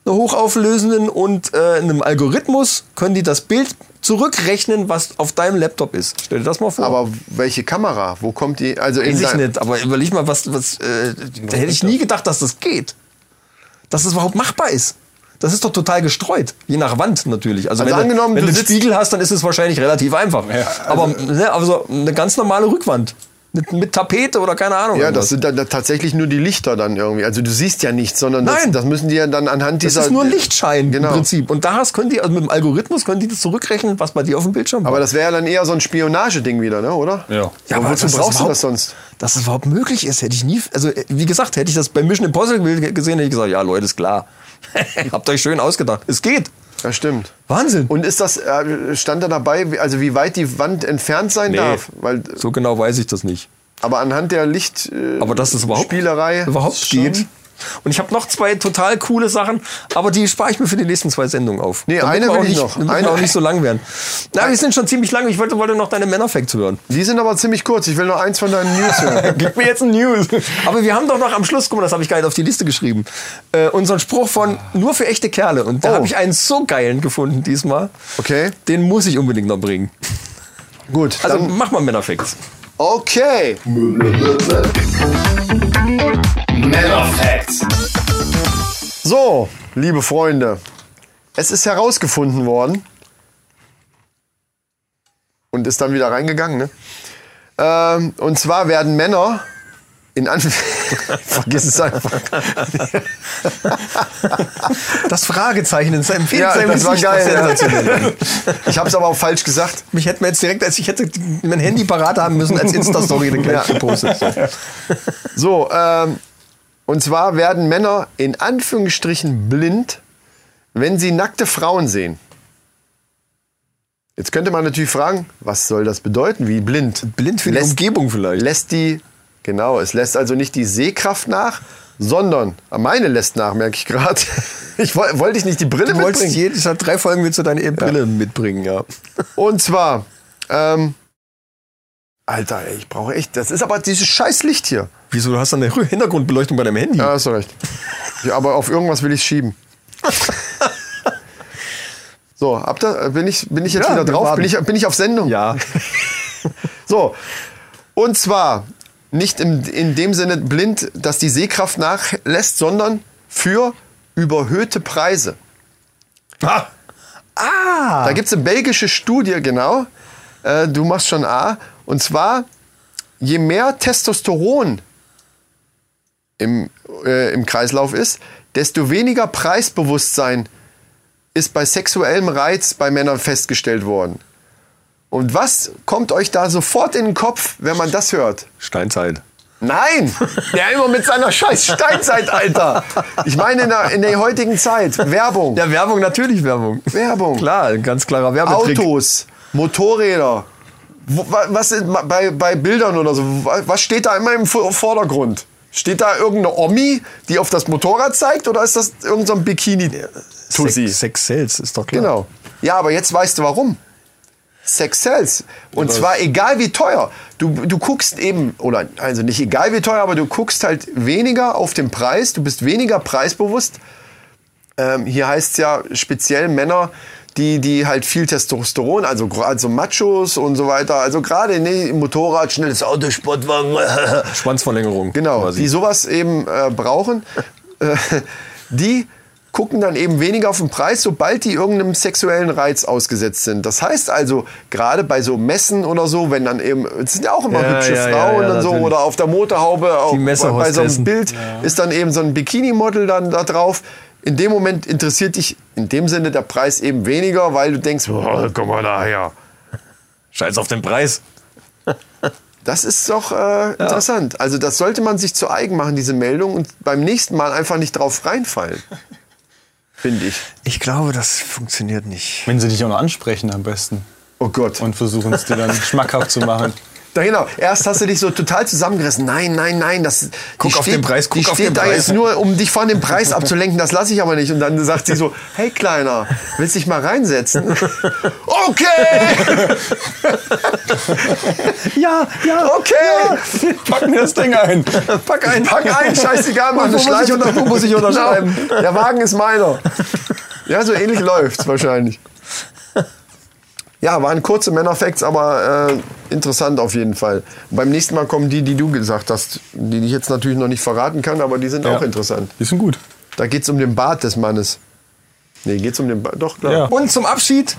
einer hochauflösenden und äh, einem Algorithmus, können die das Bild zurückrechnen, was auf deinem Laptop ist. Stell dir das mal vor. Aber welche Kamera? Wo kommt die? Also in Weiß ich nicht, aber überleg mal, was, was äh, da hätte ich nie gedacht, dass das geht. Dass das überhaupt machbar ist. Das ist doch total gestreut. Je nach Wand natürlich. Also, Also wenn, angenommen, du, wenn du einen Spiegel hast, dann ist es wahrscheinlich relativ einfach. aber ne, also eine ganz normale Rückwand. Mit, mit Tapete oder keine Ahnung. Ja, irgendwas. das sind dann da tatsächlich nur die Lichter dann irgendwie. Also du siehst ja nichts, sondern das, Nein. das müssen die ja dann anhand Das dieser. ist nur ein Lichtschein Genau. im Prinzip. Und daraus können die, also mit dem Algorithmus können die das zurückrechnen, was bei dir auf dem Bildschirm war. Aber das wäre ja dann eher so ein Spionageding wieder, ne? oder? Ja. Ja, aber wozu das brauchst du das sonst? Dass das überhaupt möglich ist, hätte ich nie. Also, äh, wie gesagt, hätte ich das bei Mission Impossible gesehen, hätte ich gesagt, ja, Leute, ist klar. *laughs* Habt euch schön ausgedacht. Es geht. Ja, stimmt. Wahnsinn. Und ist das, äh, stand da dabei, also wie weit die Wand entfernt sein Nee. darf? Weil, so genau weiß ich das nicht. aber anhand der Licht, äh, Aber dass das überhaupt, Spielerei. überhaupt geht. Und ich habe noch zwei total coole Sachen, aber die spare ich mir für die nächsten zwei Sendungen auf. Nee, Damit eine wir will auch ich nicht, noch. Eine- auch nicht so lang werden. Na, wir sind schon ziemlich lang. Ich wollte, wollte noch deine Männerfacts hören. Die sind aber ziemlich kurz. Ich will noch eins von deinen News hören. *laughs* Gib mir jetzt ein News. Aber wir haben doch noch am Schluss, guck mal, das habe ich gar nicht auf die Liste geschrieben, äh, unseren Spruch von nur für echte Kerle. Und da Oh. habe ich einen so geilen gefunden diesmal. Okay, Den muss ich unbedingt noch bringen. gut. Also dann, mach mal Männerfacts. okay. So, liebe Freunde, es ist herausgefunden worden und ist dann wieder reingegangen. Ne? Ähm, und zwar werden Männer in Anf *laughs* Vergiss es einfach. Das Fragezeichen in seinem, Ja, seinem das war geil. Ja. Ich habe es aber auch falsch gesagt. Mich hätte man jetzt direkt, als ich hätte mein Handy parat haben müssen, als Insta-Story den gleich Ja. gepostet. So, ähm, und zwar werden Männer in Anführungsstrichen blind, wenn sie nackte Frauen sehen. Jetzt könnte man natürlich fragen, was soll das bedeuten? Wie blind? Blind für die Lässt- Umgebung vielleicht. Lässt die, genau, es lässt also nicht die Sehkraft nach, sondern, meine lässt nach, merke ich gerade. *laughs* Ich woll- wollte ich nicht die Brille Du wolltest mitbringen. jedes, drei Folgen willst du deine Brille mitbringen, ja. *laughs* Und zwar, ähm, Alter, ey, ich brauche echt, das ist aber dieses scheiß Licht hier. Wieso, du hast dann eine Hintergrundbeleuchtung bei deinem Handy? Ja, hast du recht. Ja, aber auf irgendwas will ich schieben. So, habt ihr, bin ich, bin ich jetzt Ja, wieder drauf? Bin ich, bin ich auf Sendung? Ja. *laughs* So, und zwar nicht im, in dem Sinne blind, dass die Sehkraft nachlässt, sondern für überhöhte Preise. Ah. ah. Da gibt es eine belgische Studie, genau. Äh, du machst schon A. Und zwar, je mehr Testosteron im, äh, im Kreislauf ist, desto weniger Preisbewusstsein ist bei sexuellem Reiz bei Männern festgestellt worden. Und was kommt euch da sofort in den Kopf, wenn man das hört? Steinzeit. Nein! Der immer mit seiner scheiß Steinzeit, Alter! Ich meine in der, in der heutigen Zeit. Werbung. Ja, Werbung, natürlich Werbung. Werbung. Klar, ein ganz klarer Werbetrick. Autos, Motorräder. Was ma- bei, bei Bildern oder so? wa- Was steht da immer im Vo- Vordergrund? Steht da irgendeine Omi, die auf das Motorrad zeigt, oder ist das irgendein so ein Bikini-Tussi? Sex, Sex Sales, ist doch klar. Genau. Ja, aber jetzt weißt du warum. Sex sells. Und zwar egal wie teuer. Du, du guckst eben, oder also nicht egal wie teuer, aber du guckst halt weniger auf den Preis, du bist weniger preisbewusst. Ähm, hier heißt es ja speziell Männer, die, die halt viel Testosteron, also gerade so Machos und so weiter, also gerade nee, Motorrad, schnelles Auto, Sportwagen, *laughs* Schwanzverlängerung. Genau, quasi. die sowas eben äh, brauchen, *laughs* äh, die gucken dann eben weniger auf den Preis, sobald die irgendeinem sexuellen Reiz ausgesetzt sind. Das heißt also, gerade bei so Messen oder so, wenn dann eben, es sind ja auch immer Ja, hübsche ja, Frauen ja, und so, oder auf der Motorhaube, auch bei, so einem. Bild ist dann eben so ein Bikini-Model dann da drauf. In dem Moment interessiert dich in dem Sinne der Preis eben weniger, weil du denkst, oh, komm mal daher. Scheiß auf den Preis. Das ist doch äh, interessant. Also das sollte man sich zu eigen machen, diese Meldung, und beim nächsten Mal einfach nicht drauf reinfallen. *laughs* Finde ich. Ich glaube, das funktioniert nicht. Wenn sie dich auch noch ansprechen am besten Oh Gott. und versuchen es dir dann *laughs* schmackhaft zu machen. Da genau. Erst hast du dich so total zusammengerissen. Nein, nein, nein. Das, Guck auf den Preis, guck die auf steht den da Preis. jetzt nur, um dich von dem Preis abzulenken. Das lasse ich aber nicht. Und dann sagt sie so, hey Kleiner, willst dich mal reinsetzen? *laughs* okay, *laughs* Ja, ja. okay. Pack mir das Ding ein. Pack ein. Pack ein, scheißegal, mach Wo eine muss ich unter- wo muss ich *laughs* unterschreiben? Genau. Der Wagen ist meiner. Ja, so ähnlich läuft's wahrscheinlich. Ja, waren kurze Männerfacts, aber äh, interessant auf jeden Fall. Beim nächsten Mal kommen die, die du gesagt hast, die ich jetzt natürlich noch nicht verraten kann, aber die sind auch interessant. Die sind gut. Da geht's um den Bart des Mannes. Nee, geht's um den Bart. Doch, klar. Ja. Und zum Abschied,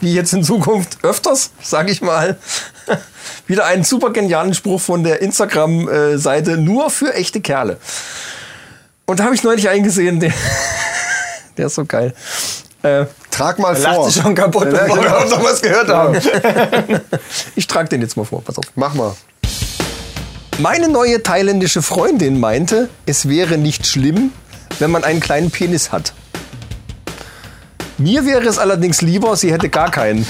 wie jetzt in Zukunft öfters, sage ich mal, *laughs* wieder einen super genialen Spruch von der Instagram-Seite nur für echte Kerle. Und da habe ich neulich eingesehen, der, *laughs* der ist so geil. Äh, Trag mal Lacht vor. sich schon kaputt, Ja, bevor wir genau. überhaupt noch was gehört haben. *laughs* ich trage den jetzt mal vor, pass auf. Mach mal. Meine neue thailändische Freundin meinte, es wäre nicht schlimm, wenn man einen kleinen Penis hat. Mir wäre es allerdings lieber, sie hätte gar keinen.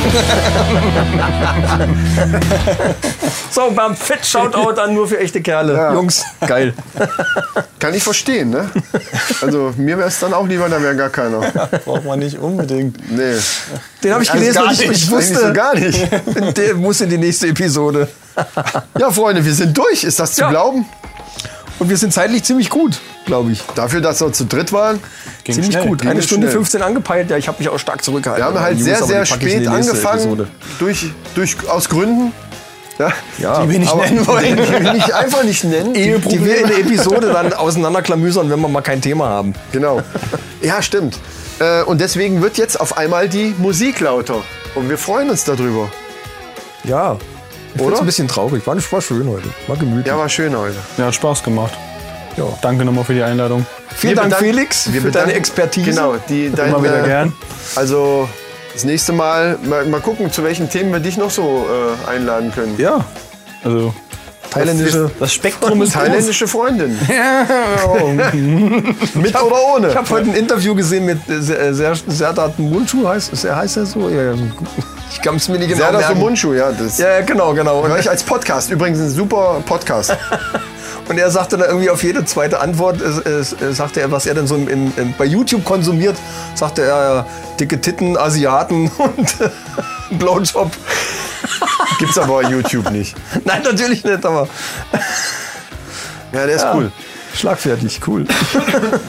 *laughs* so, beim Fit Shoutout an nur für echte Kerle. Ja. Jungs, geil. Kann ich verstehen, ne? Also mir wäre es dann auch lieber, da wäre gar keiner. Braucht man nicht unbedingt. Nee. Den habe ich Also gelesen gar und ich, nicht, ich wusste, so gar nicht. der muss in die nächste Episode. Ja, Freunde, wir sind durch. Ist das zu Ja. glauben? Und wir sind zeitlich ziemlich gut, glaube ich. Dafür, dass wir zu dritt waren. Ging ziemlich schnell. gut. ging Eine Stunde schnell. 15 angepeilt. Ja, ich habe mich auch stark zurückgehalten. Wir haben halt sehr, sehr spät angefangen. Durch, durch, aus Gründen. Ja, Ja, Die wir nicht aber- nennen wollen. *laughs* Die wir nicht, *laughs* einfach nicht nennen. die, die wir in der Episode dann auseinanderklamüsern, wenn wir mal kein Thema haben. Genau. Ja, stimmt. Äh, Und deswegen wird jetzt auf einmal die Musik lauter. Und wir freuen uns darüber. Ja. Ich Oder? Oder? ein bisschen traurig. War, war schön heute. War gemütlich. Ja, war schön heute. Ja, hat Spaß gemacht. Ja. Danke nochmal für die Einladung. Vielen Wir Dank, bedanken- Felix, wir für bedanken- deine Expertise. Genau, die, dein, Immer wieder äh, gern. Also das nächste Mal mal, mal gucken, zu welchen Themen wir dich noch so äh, einladen können. Ja. Also, Thailändische. das Spektrum ist groß. Thailändische Freundin. *laughs* *laughs* Mit oder ohne. Ich habe heute ein Interview gesehen mit äh, Ser- Ser- Serdar Mundschuh, heißt, ist er- heißt er so? Ja. Ich kann es mir nicht genau Serdar merken. Sumunchu, ja. Das Ja, genau, genau. Und, höre ich als Podcast. Übrigens ein super Podcast. *laughs* und er sagte dann irgendwie auf jede zweite Antwort, äh, äh, sagte er, was er denn so im, im, im, bei YouTube konsumiert, sagte er, dicke Titten, Asiaten und äh, Blowjob. *laughs* Gibt's aber bei YouTube nicht. *laughs* Nein, natürlich nicht, aber *laughs* Ja, der ist cool. schlagfertig, cool.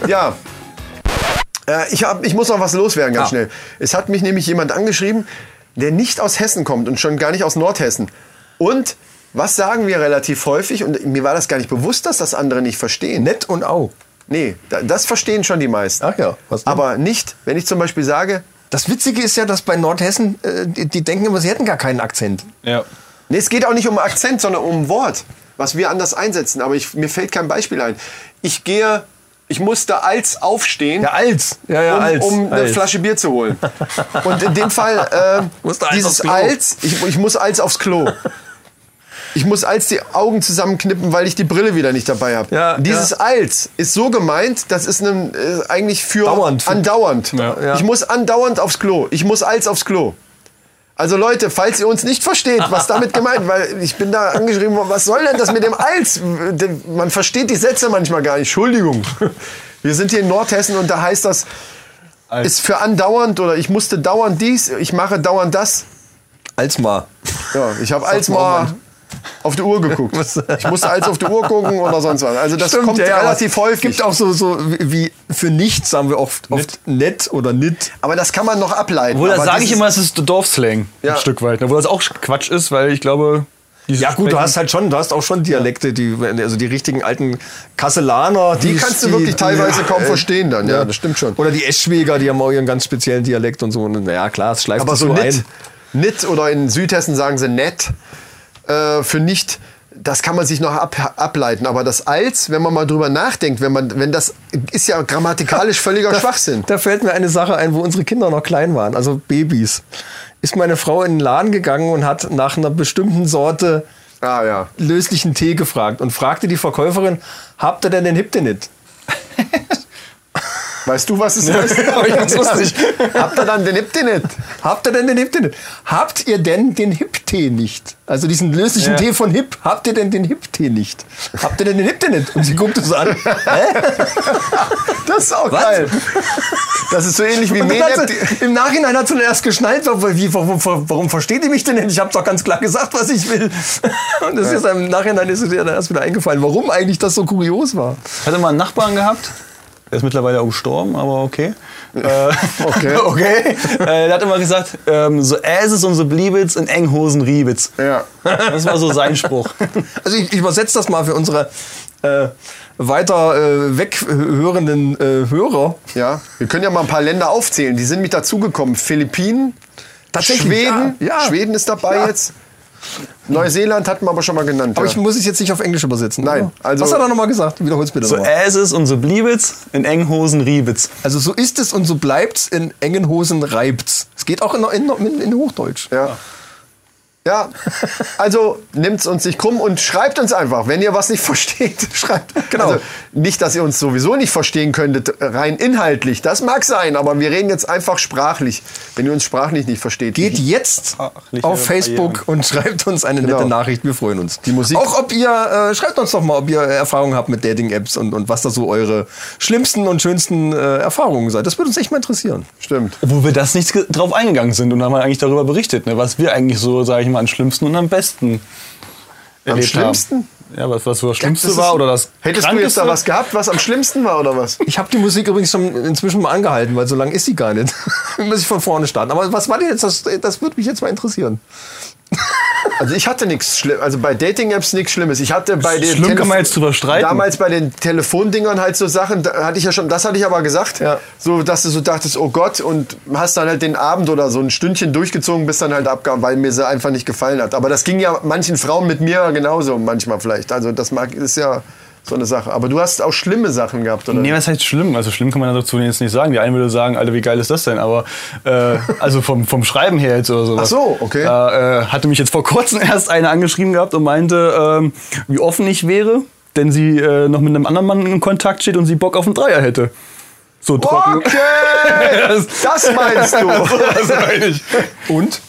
Ja. Äh, ich, hab, ich muss noch was loswerden, ganz Ah. schnell. Es hat mich nämlich jemand angeschrieben, der nicht aus Hessen kommt und schon gar nicht aus Nordhessen. Und was sagen wir relativ häufig? Und mir war das gar nicht bewusst, dass das andere nicht verstehen. Nett und au. Nee, da- das verstehen schon die meisten. Ach ja, was denn? Aber nicht, wenn ich zum Beispiel sage, Das Witzige ist ja, dass bei Nordhessen, äh, die, die denken immer, sie hätten gar keinen Akzent. Ja. nee, es geht auch nicht um Akzent, sondern um Wort, was wir anders einsetzen. Aber ich, mir fällt kein Beispiel ein. Ich gehe, ich musste als aufstehen. Ja, als. Ja, ja, um, als. um eine als. Flasche Bier zu holen. Und in dem Fall, *laughs* äh, dieses als, ich, ich muss als aufs Klo. Ich muss als die Augen zusammenknippen, weil ich die Brille wieder nicht dabei habe. Ja, Dieses ja. als ist so gemeint, das ist ein, äh, eigentlich für Dauernd. andauernd. Ja. Ich muss andauernd aufs Klo. Ich muss als aufs Klo. Also Leute, falls ihr uns nicht versteht, was damit gemeint, weil ich bin da angeschrieben worden, was soll denn das mit dem als? Man versteht die Sätze manchmal gar nicht. Entschuldigung. Wir sind hier in Nordhessen und da heißt das, Als. ist für andauernd oder ich musste dauernd dies, ich mache dauernd das. Als mal. Ja, ich habe als mal. Auf die Uhr geguckt. *laughs* Ich musste als auf die Uhr gucken oder sonst was. Also das kommt ja, ja, relativ häufig. Es gibt auch so, so wie für nichts sagen wir oft, oft nett oder nit. aber das kann man noch ableiten. Obwohl, da Aber sage ich immer, es ist Dorfslang. Ja. Ein Stück weit. Obwohl das auch Quatsch ist, weil ich glaube. Ja gut, du hast halt schon, du hast auch schon Dialekte, die, also die richtigen alten Kasselaner. Die kannst du wirklich teilweise kaum verstehen dann, ja, das stimmt schon. Oder die Eschschwäger, die haben auch ihren ganz speziellen Dialekt und so. Und, ja klar, es schleift Aber so nit, ein. nit oder in Südhessen sagen sie nett äh, für nicht. Das kann man sich noch ab, ableiten. Aber das als, wenn man mal drüber nachdenkt, wenn man, wenn das ist ja grammatikalisch *laughs* völliger Schwachsinn. Da fällt mir eine Sache ein, wo unsere Kinder noch klein waren, also Babys. Ist meine Frau in den Laden gegangen und hat nach einer bestimmten Sorte Ah ja. löslichen Tee gefragt und fragte die Verkäuferin, habt ihr denn den Hiptenit? *laughs* Weißt du, was es heißt? wusste ich. Habt ihr dann den ihr nicht? Habt ihr denn den Hip-Tee? Habt ihr denn den Hip-Tee nicht? Also diesen löslichen Ja. Tee von Hip. Habt ihr denn den Hip-Tee nicht? Habt ihr denn den Hip-Tee nicht? Und sie guckte so an. *laughs* Hä? Das ist auch Was? geil. Das ist so ähnlich wie hat sie, Im Nachhinein hat sie dann erst geschnallt, warum, wie, warum, warum versteht ihr mich denn nicht? Ich habe doch ganz klar gesagt, was ich will. Und das ist im Nachhinein ist es ihr dann erst wieder eingefallen, warum eigentlich das so kurios war. Hatte mal einen Nachbarn gehabt. Der ist mittlerweile auch gestorben, aber okay. *laughs* Äh, *laughs* Okay. okay. Äh, der hat immer gesagt, ähm, so Äses und so Bliebitz in Enghosen Riebitz. Ja. *laughs* Das war so sein Spruch. Also ich, ich übersetze das mal für unsere äh, weiter äh, weghörenden äh, Hörer. ja. Wir können ja mal ein paar Länder aufzählen. Die sind mit dazugekommen. Philippinen, Schweden. ja, ja. Schweden ist dabei Ja. jetzt. Neuseeland hatten wir aber schon mal genannt. Aber ja. ich muss es jetzt nicht auf Englisch übersetzen. Nein, oder? also- Was hat er nochmal gesagt? Wiederhol's bitte So nochmal. Äses und so Bliebitz in Enghosen Riebitz. Also so ist es und so bleibt's, in engen Hosen reibt's. Es geht auch in, in, in, in Hochdeutsch. ja. Ja, also nimmt's uns nicht krumm und schreibt uns einfach, wenn ihr was nicht *laughs* versteht, schreibt. Genau. Also nicht, dass ihr uns sowieso nicht verstehen könntet, rein inhaltlich. Das mag sein, aber wir reden jetzt einfach sprachlich. Wenn ihr uns sprachlich nicht versteht. Geht jetzt Sprachliche auf Facebook Barrieren. und *laughs* schreibt uns eine Genau. nette Nachricht. Wir freuen uns. Die Musik- Auch ob ihr, äh, schreibt uns doch mal, ob ihr Erfahrungen habt mit Dating-Apps und, und was da so eure schlimmsten und schönsten äh, Erfahrungen seid. Das würde uns echt mal interessieren. Stimmt. Obwohl wir das nicht drauf eingegangen sind und haben eigentlich darüber berichtet, ne, was wir eigentlich so, sage ich mal, am schlimmsten und am besten erlebt schlimmsten? haben. Ja, was, was so das Schlimmste Das ist- war oder das Hättest du jetzt da Krankeste? was gehabt, was am schlimmsten war oder was? Ich habe die Musik übrigens schon inzwischen mal angehalten, weil so lange ist sie gar nicht. *laughs* Muss ich von vorne starten. Aber was war denn jetzt? Das, das würde mich jetzt mal interessieren. Also ich hatte nichts Schlimmes, also bei Dating-Apps nichts Schlimmes. Ich hatte bei den Schlimm kann man jetzt drüber streiten. Damals bei den Telefondingern halt so Sachen, da hatte ich ja schon, das hatte ich aber gesagt, Ja. so dass du so dachtest, oh Gott, und hast dann halt den Abend oder so ein Stündchen durchgezogen, bis dann halt abgehauen, weil mir sie einfach nicht gefallen hat. Aber das ging ja manchen Frauen mit mir genauso manchmal vielleicht. Also das mag ist ja so eine Sache. Aber du hast auch schlimme Sachen gehabt, oder? Nee, was heißt schlimm? Also schlimm kann man dazu jetzt nicht sagen. Die einen würde sagen, Alter, wie geil ist das denn? Aber äh, also vom, vom Schreiben her jetzt oder so. Ach so, okay. Da äh, hatte mich jetzt vor kurzem *laughs* erst eine angeschrieben gehabt und meinte, ähm, wie offen ich wäre, denn sie äh, noch mit einem anderen Mann in Kontakt steht und sie Bock auf einen Dreier hätte. So trocken. Okay, *laughs* das meinst du. *laughs* das meine ich. Und?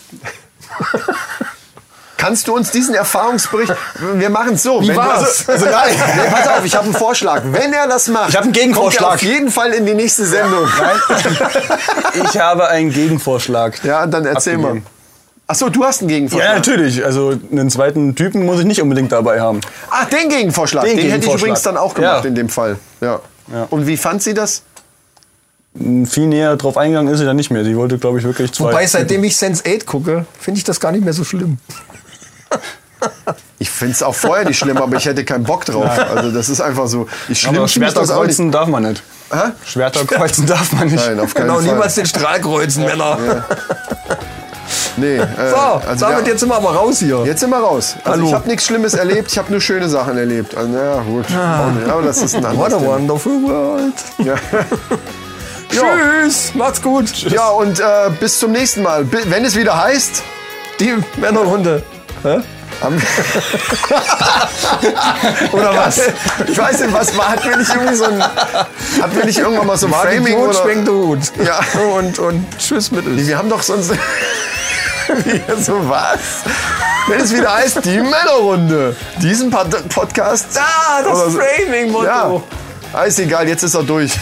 Kannst du uns diesen Erfahrungsbericht, wir machen es so. Wie wenn war's? Du, also nein, *laughs* nee, pass auf, ich habe einen Vorschlag. Wenn er das macht, Ich hab einen Gegenvorschlag. kommt er auf jeden Fall in die nächste Sendung. *laughs* Ich habe einen Gegenvorschlag. Ja, dann erzähl mal. Abgegeben. Ach so, du hast einen Gegenvorschlag. Ja, natürlich. Also einen zweiten Typen muss ich nicht unbedingt dabei haben. Ach, den Gegenvorschlag. Den Den, hätte ich Gegenvorschlag. übrigens dann auch gemacht Ja. in dem Fall. Ja. Ja. Und wie fand sie das? Viel näher drauf eingegangen ist sie dann nicht mehr. Sie wollte, glaube ich, wirklich zwei. Wobei, seitdem ich Sense8 gucke, finde ich das gar nicht mehr so schlimm. Ich finde es auch vorher nicht schlimm, aber ich hätte keinen Bock drauf. Also das ist einfach so. Ich schlimm Schwerter kreuzen darf man nicht. Hä? Schwerter kreuzen darf man nicht. Nein, auf keinen Genau, Fall. niemals den Strahl kreuzen, Männer. Nee, äh, So, also damit wir- jetzt sind wir aber raus hier. Jetzt sind wir raus. Also Hallo. ich habe nichts Schlimmes erlebt, ich habe nur schöne Sachen erlebt. Also, ja, gut. Auch nicht, aber das ist ein anderes What a Thema. wonderful world. Ja. *laughs* Tschüss, macht's gut. ja, und äh, bis zum nächsten Mal. Wenn es wieder heißt, Die Männerrunde. Hä? *laughs* Oder was? *laughs* ich weiß nicht, was war, hatten wir nicht irgendwie so ein, hatten wir nicht irgendwann mal so ein Framing Hut, oder? schwenkt Hut. Ja. Und, und tschüss mit uns. Wir haben doch sonst, *laughs* wie, so was? Wenn es wieder heißt, die Männerrunde. Diesen Pod Podcast. Ah, das so. Framing-Motto. Ja. Ah, ist egal, jetzt ist er durch.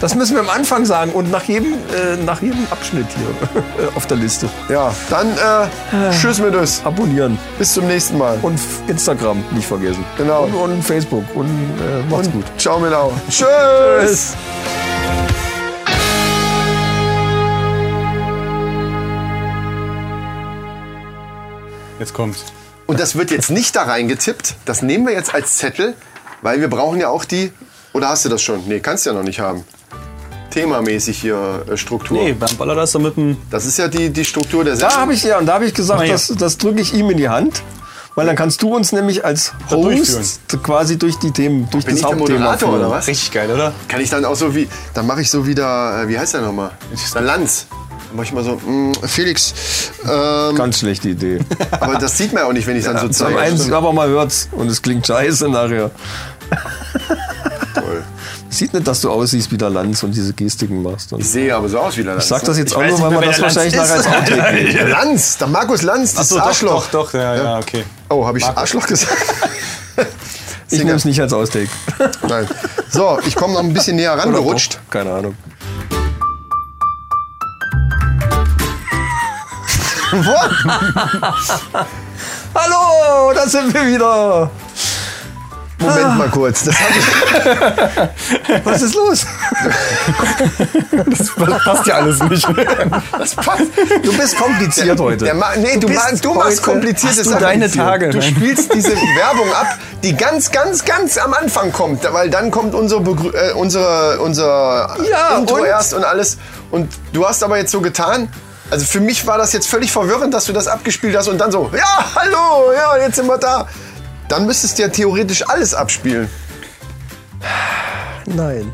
Das müssen wir am Anfang sagen und nach jedem, äh, nach jedem Abschnitt hier äh, auf der Liste. Ja, dann äh, tschüss mit uns. Abonnieren. Bis zum nächsten Mal. Und Instagram nicht vergessen. Genau. Und, und Facebook. Und äh, macht's gut. Ciao, Milau. Tschüss. Jetzt kommt's. Und das wird jetzt nicht da reingetippt. Das nehmen wir jetzt als Zettel, weil wir brauchen ja auch die. Oder hast du das schon? Nee, kannst du ja noch nicht haben. Themamäßig hier äh, Struktur. Nee, beim Baller das da mit dem. Das ist ja die, die Struktur der Da Sendung. habe ich ja, und da habe ich gesagt, ja. das, das drücke ich ihm in die Hand. Weil dann kannst du uns nämlich als. Host quasi durch die Themen, durch Bin das ich der Hauptthema Moderator führen. oder was? Richtig geil, oder? Kann ich dann auch so wie. Dann mache ich so wieder. Äh, wie heißt der nochmal? Der Lanz. Dann mache ich mal so. mm, Felix. Ähm, Ganz schlechte Idee. *laughs* aber das sieht man ja auch nicht, wenn ich dann so Am zeige. aber man hört's und es klingt scheiße nachher. Toll. Sieht nicht, dass du aussiehst wie der Lanz und diese Gestiken machst. Und Ich sehe aber so aus wie der Lanz. ich sag das jetzt Ich auch nur, weil man das wahrscheinlich nachher als. Outtake nimmt. Der Lanz, der Markus Lanz, das doch, Arschloch. doch, doch, ja, ja, okay. Oh, habe ich Arschloch gesagt? *laughs* Ich nehme es nicht als Outtake. Nein. So, ich komme noch ein bisschen näher Oder rangerutscht. doch? Keine Ahnung. *laughs* Hallo, da sind wir wieder. Moment mal kurz. Das hab ich, *laughs* Was ist los? Das passt ja alles nicht. das passt. Du bist kompliziert heute. Der ma nee, du, bist ma du machst komplizierte du Sachen. deine Tage? Du spielst diese Werbung ab, die ganz, ganz, ganz am Anfang kommt. Weil dann kommt unsere, Begrü äh, unsere, unser Ja, Intro und? erst und alles. Und du hast aber jetzt so getan. Also für mich war das jetzt völlig verwirrend, dass du das abgespielt hast und dann so, ja, hallo, ja, jetzt sind wir da. Dann müsstest du ja theoretisch alles abspielen. Nein.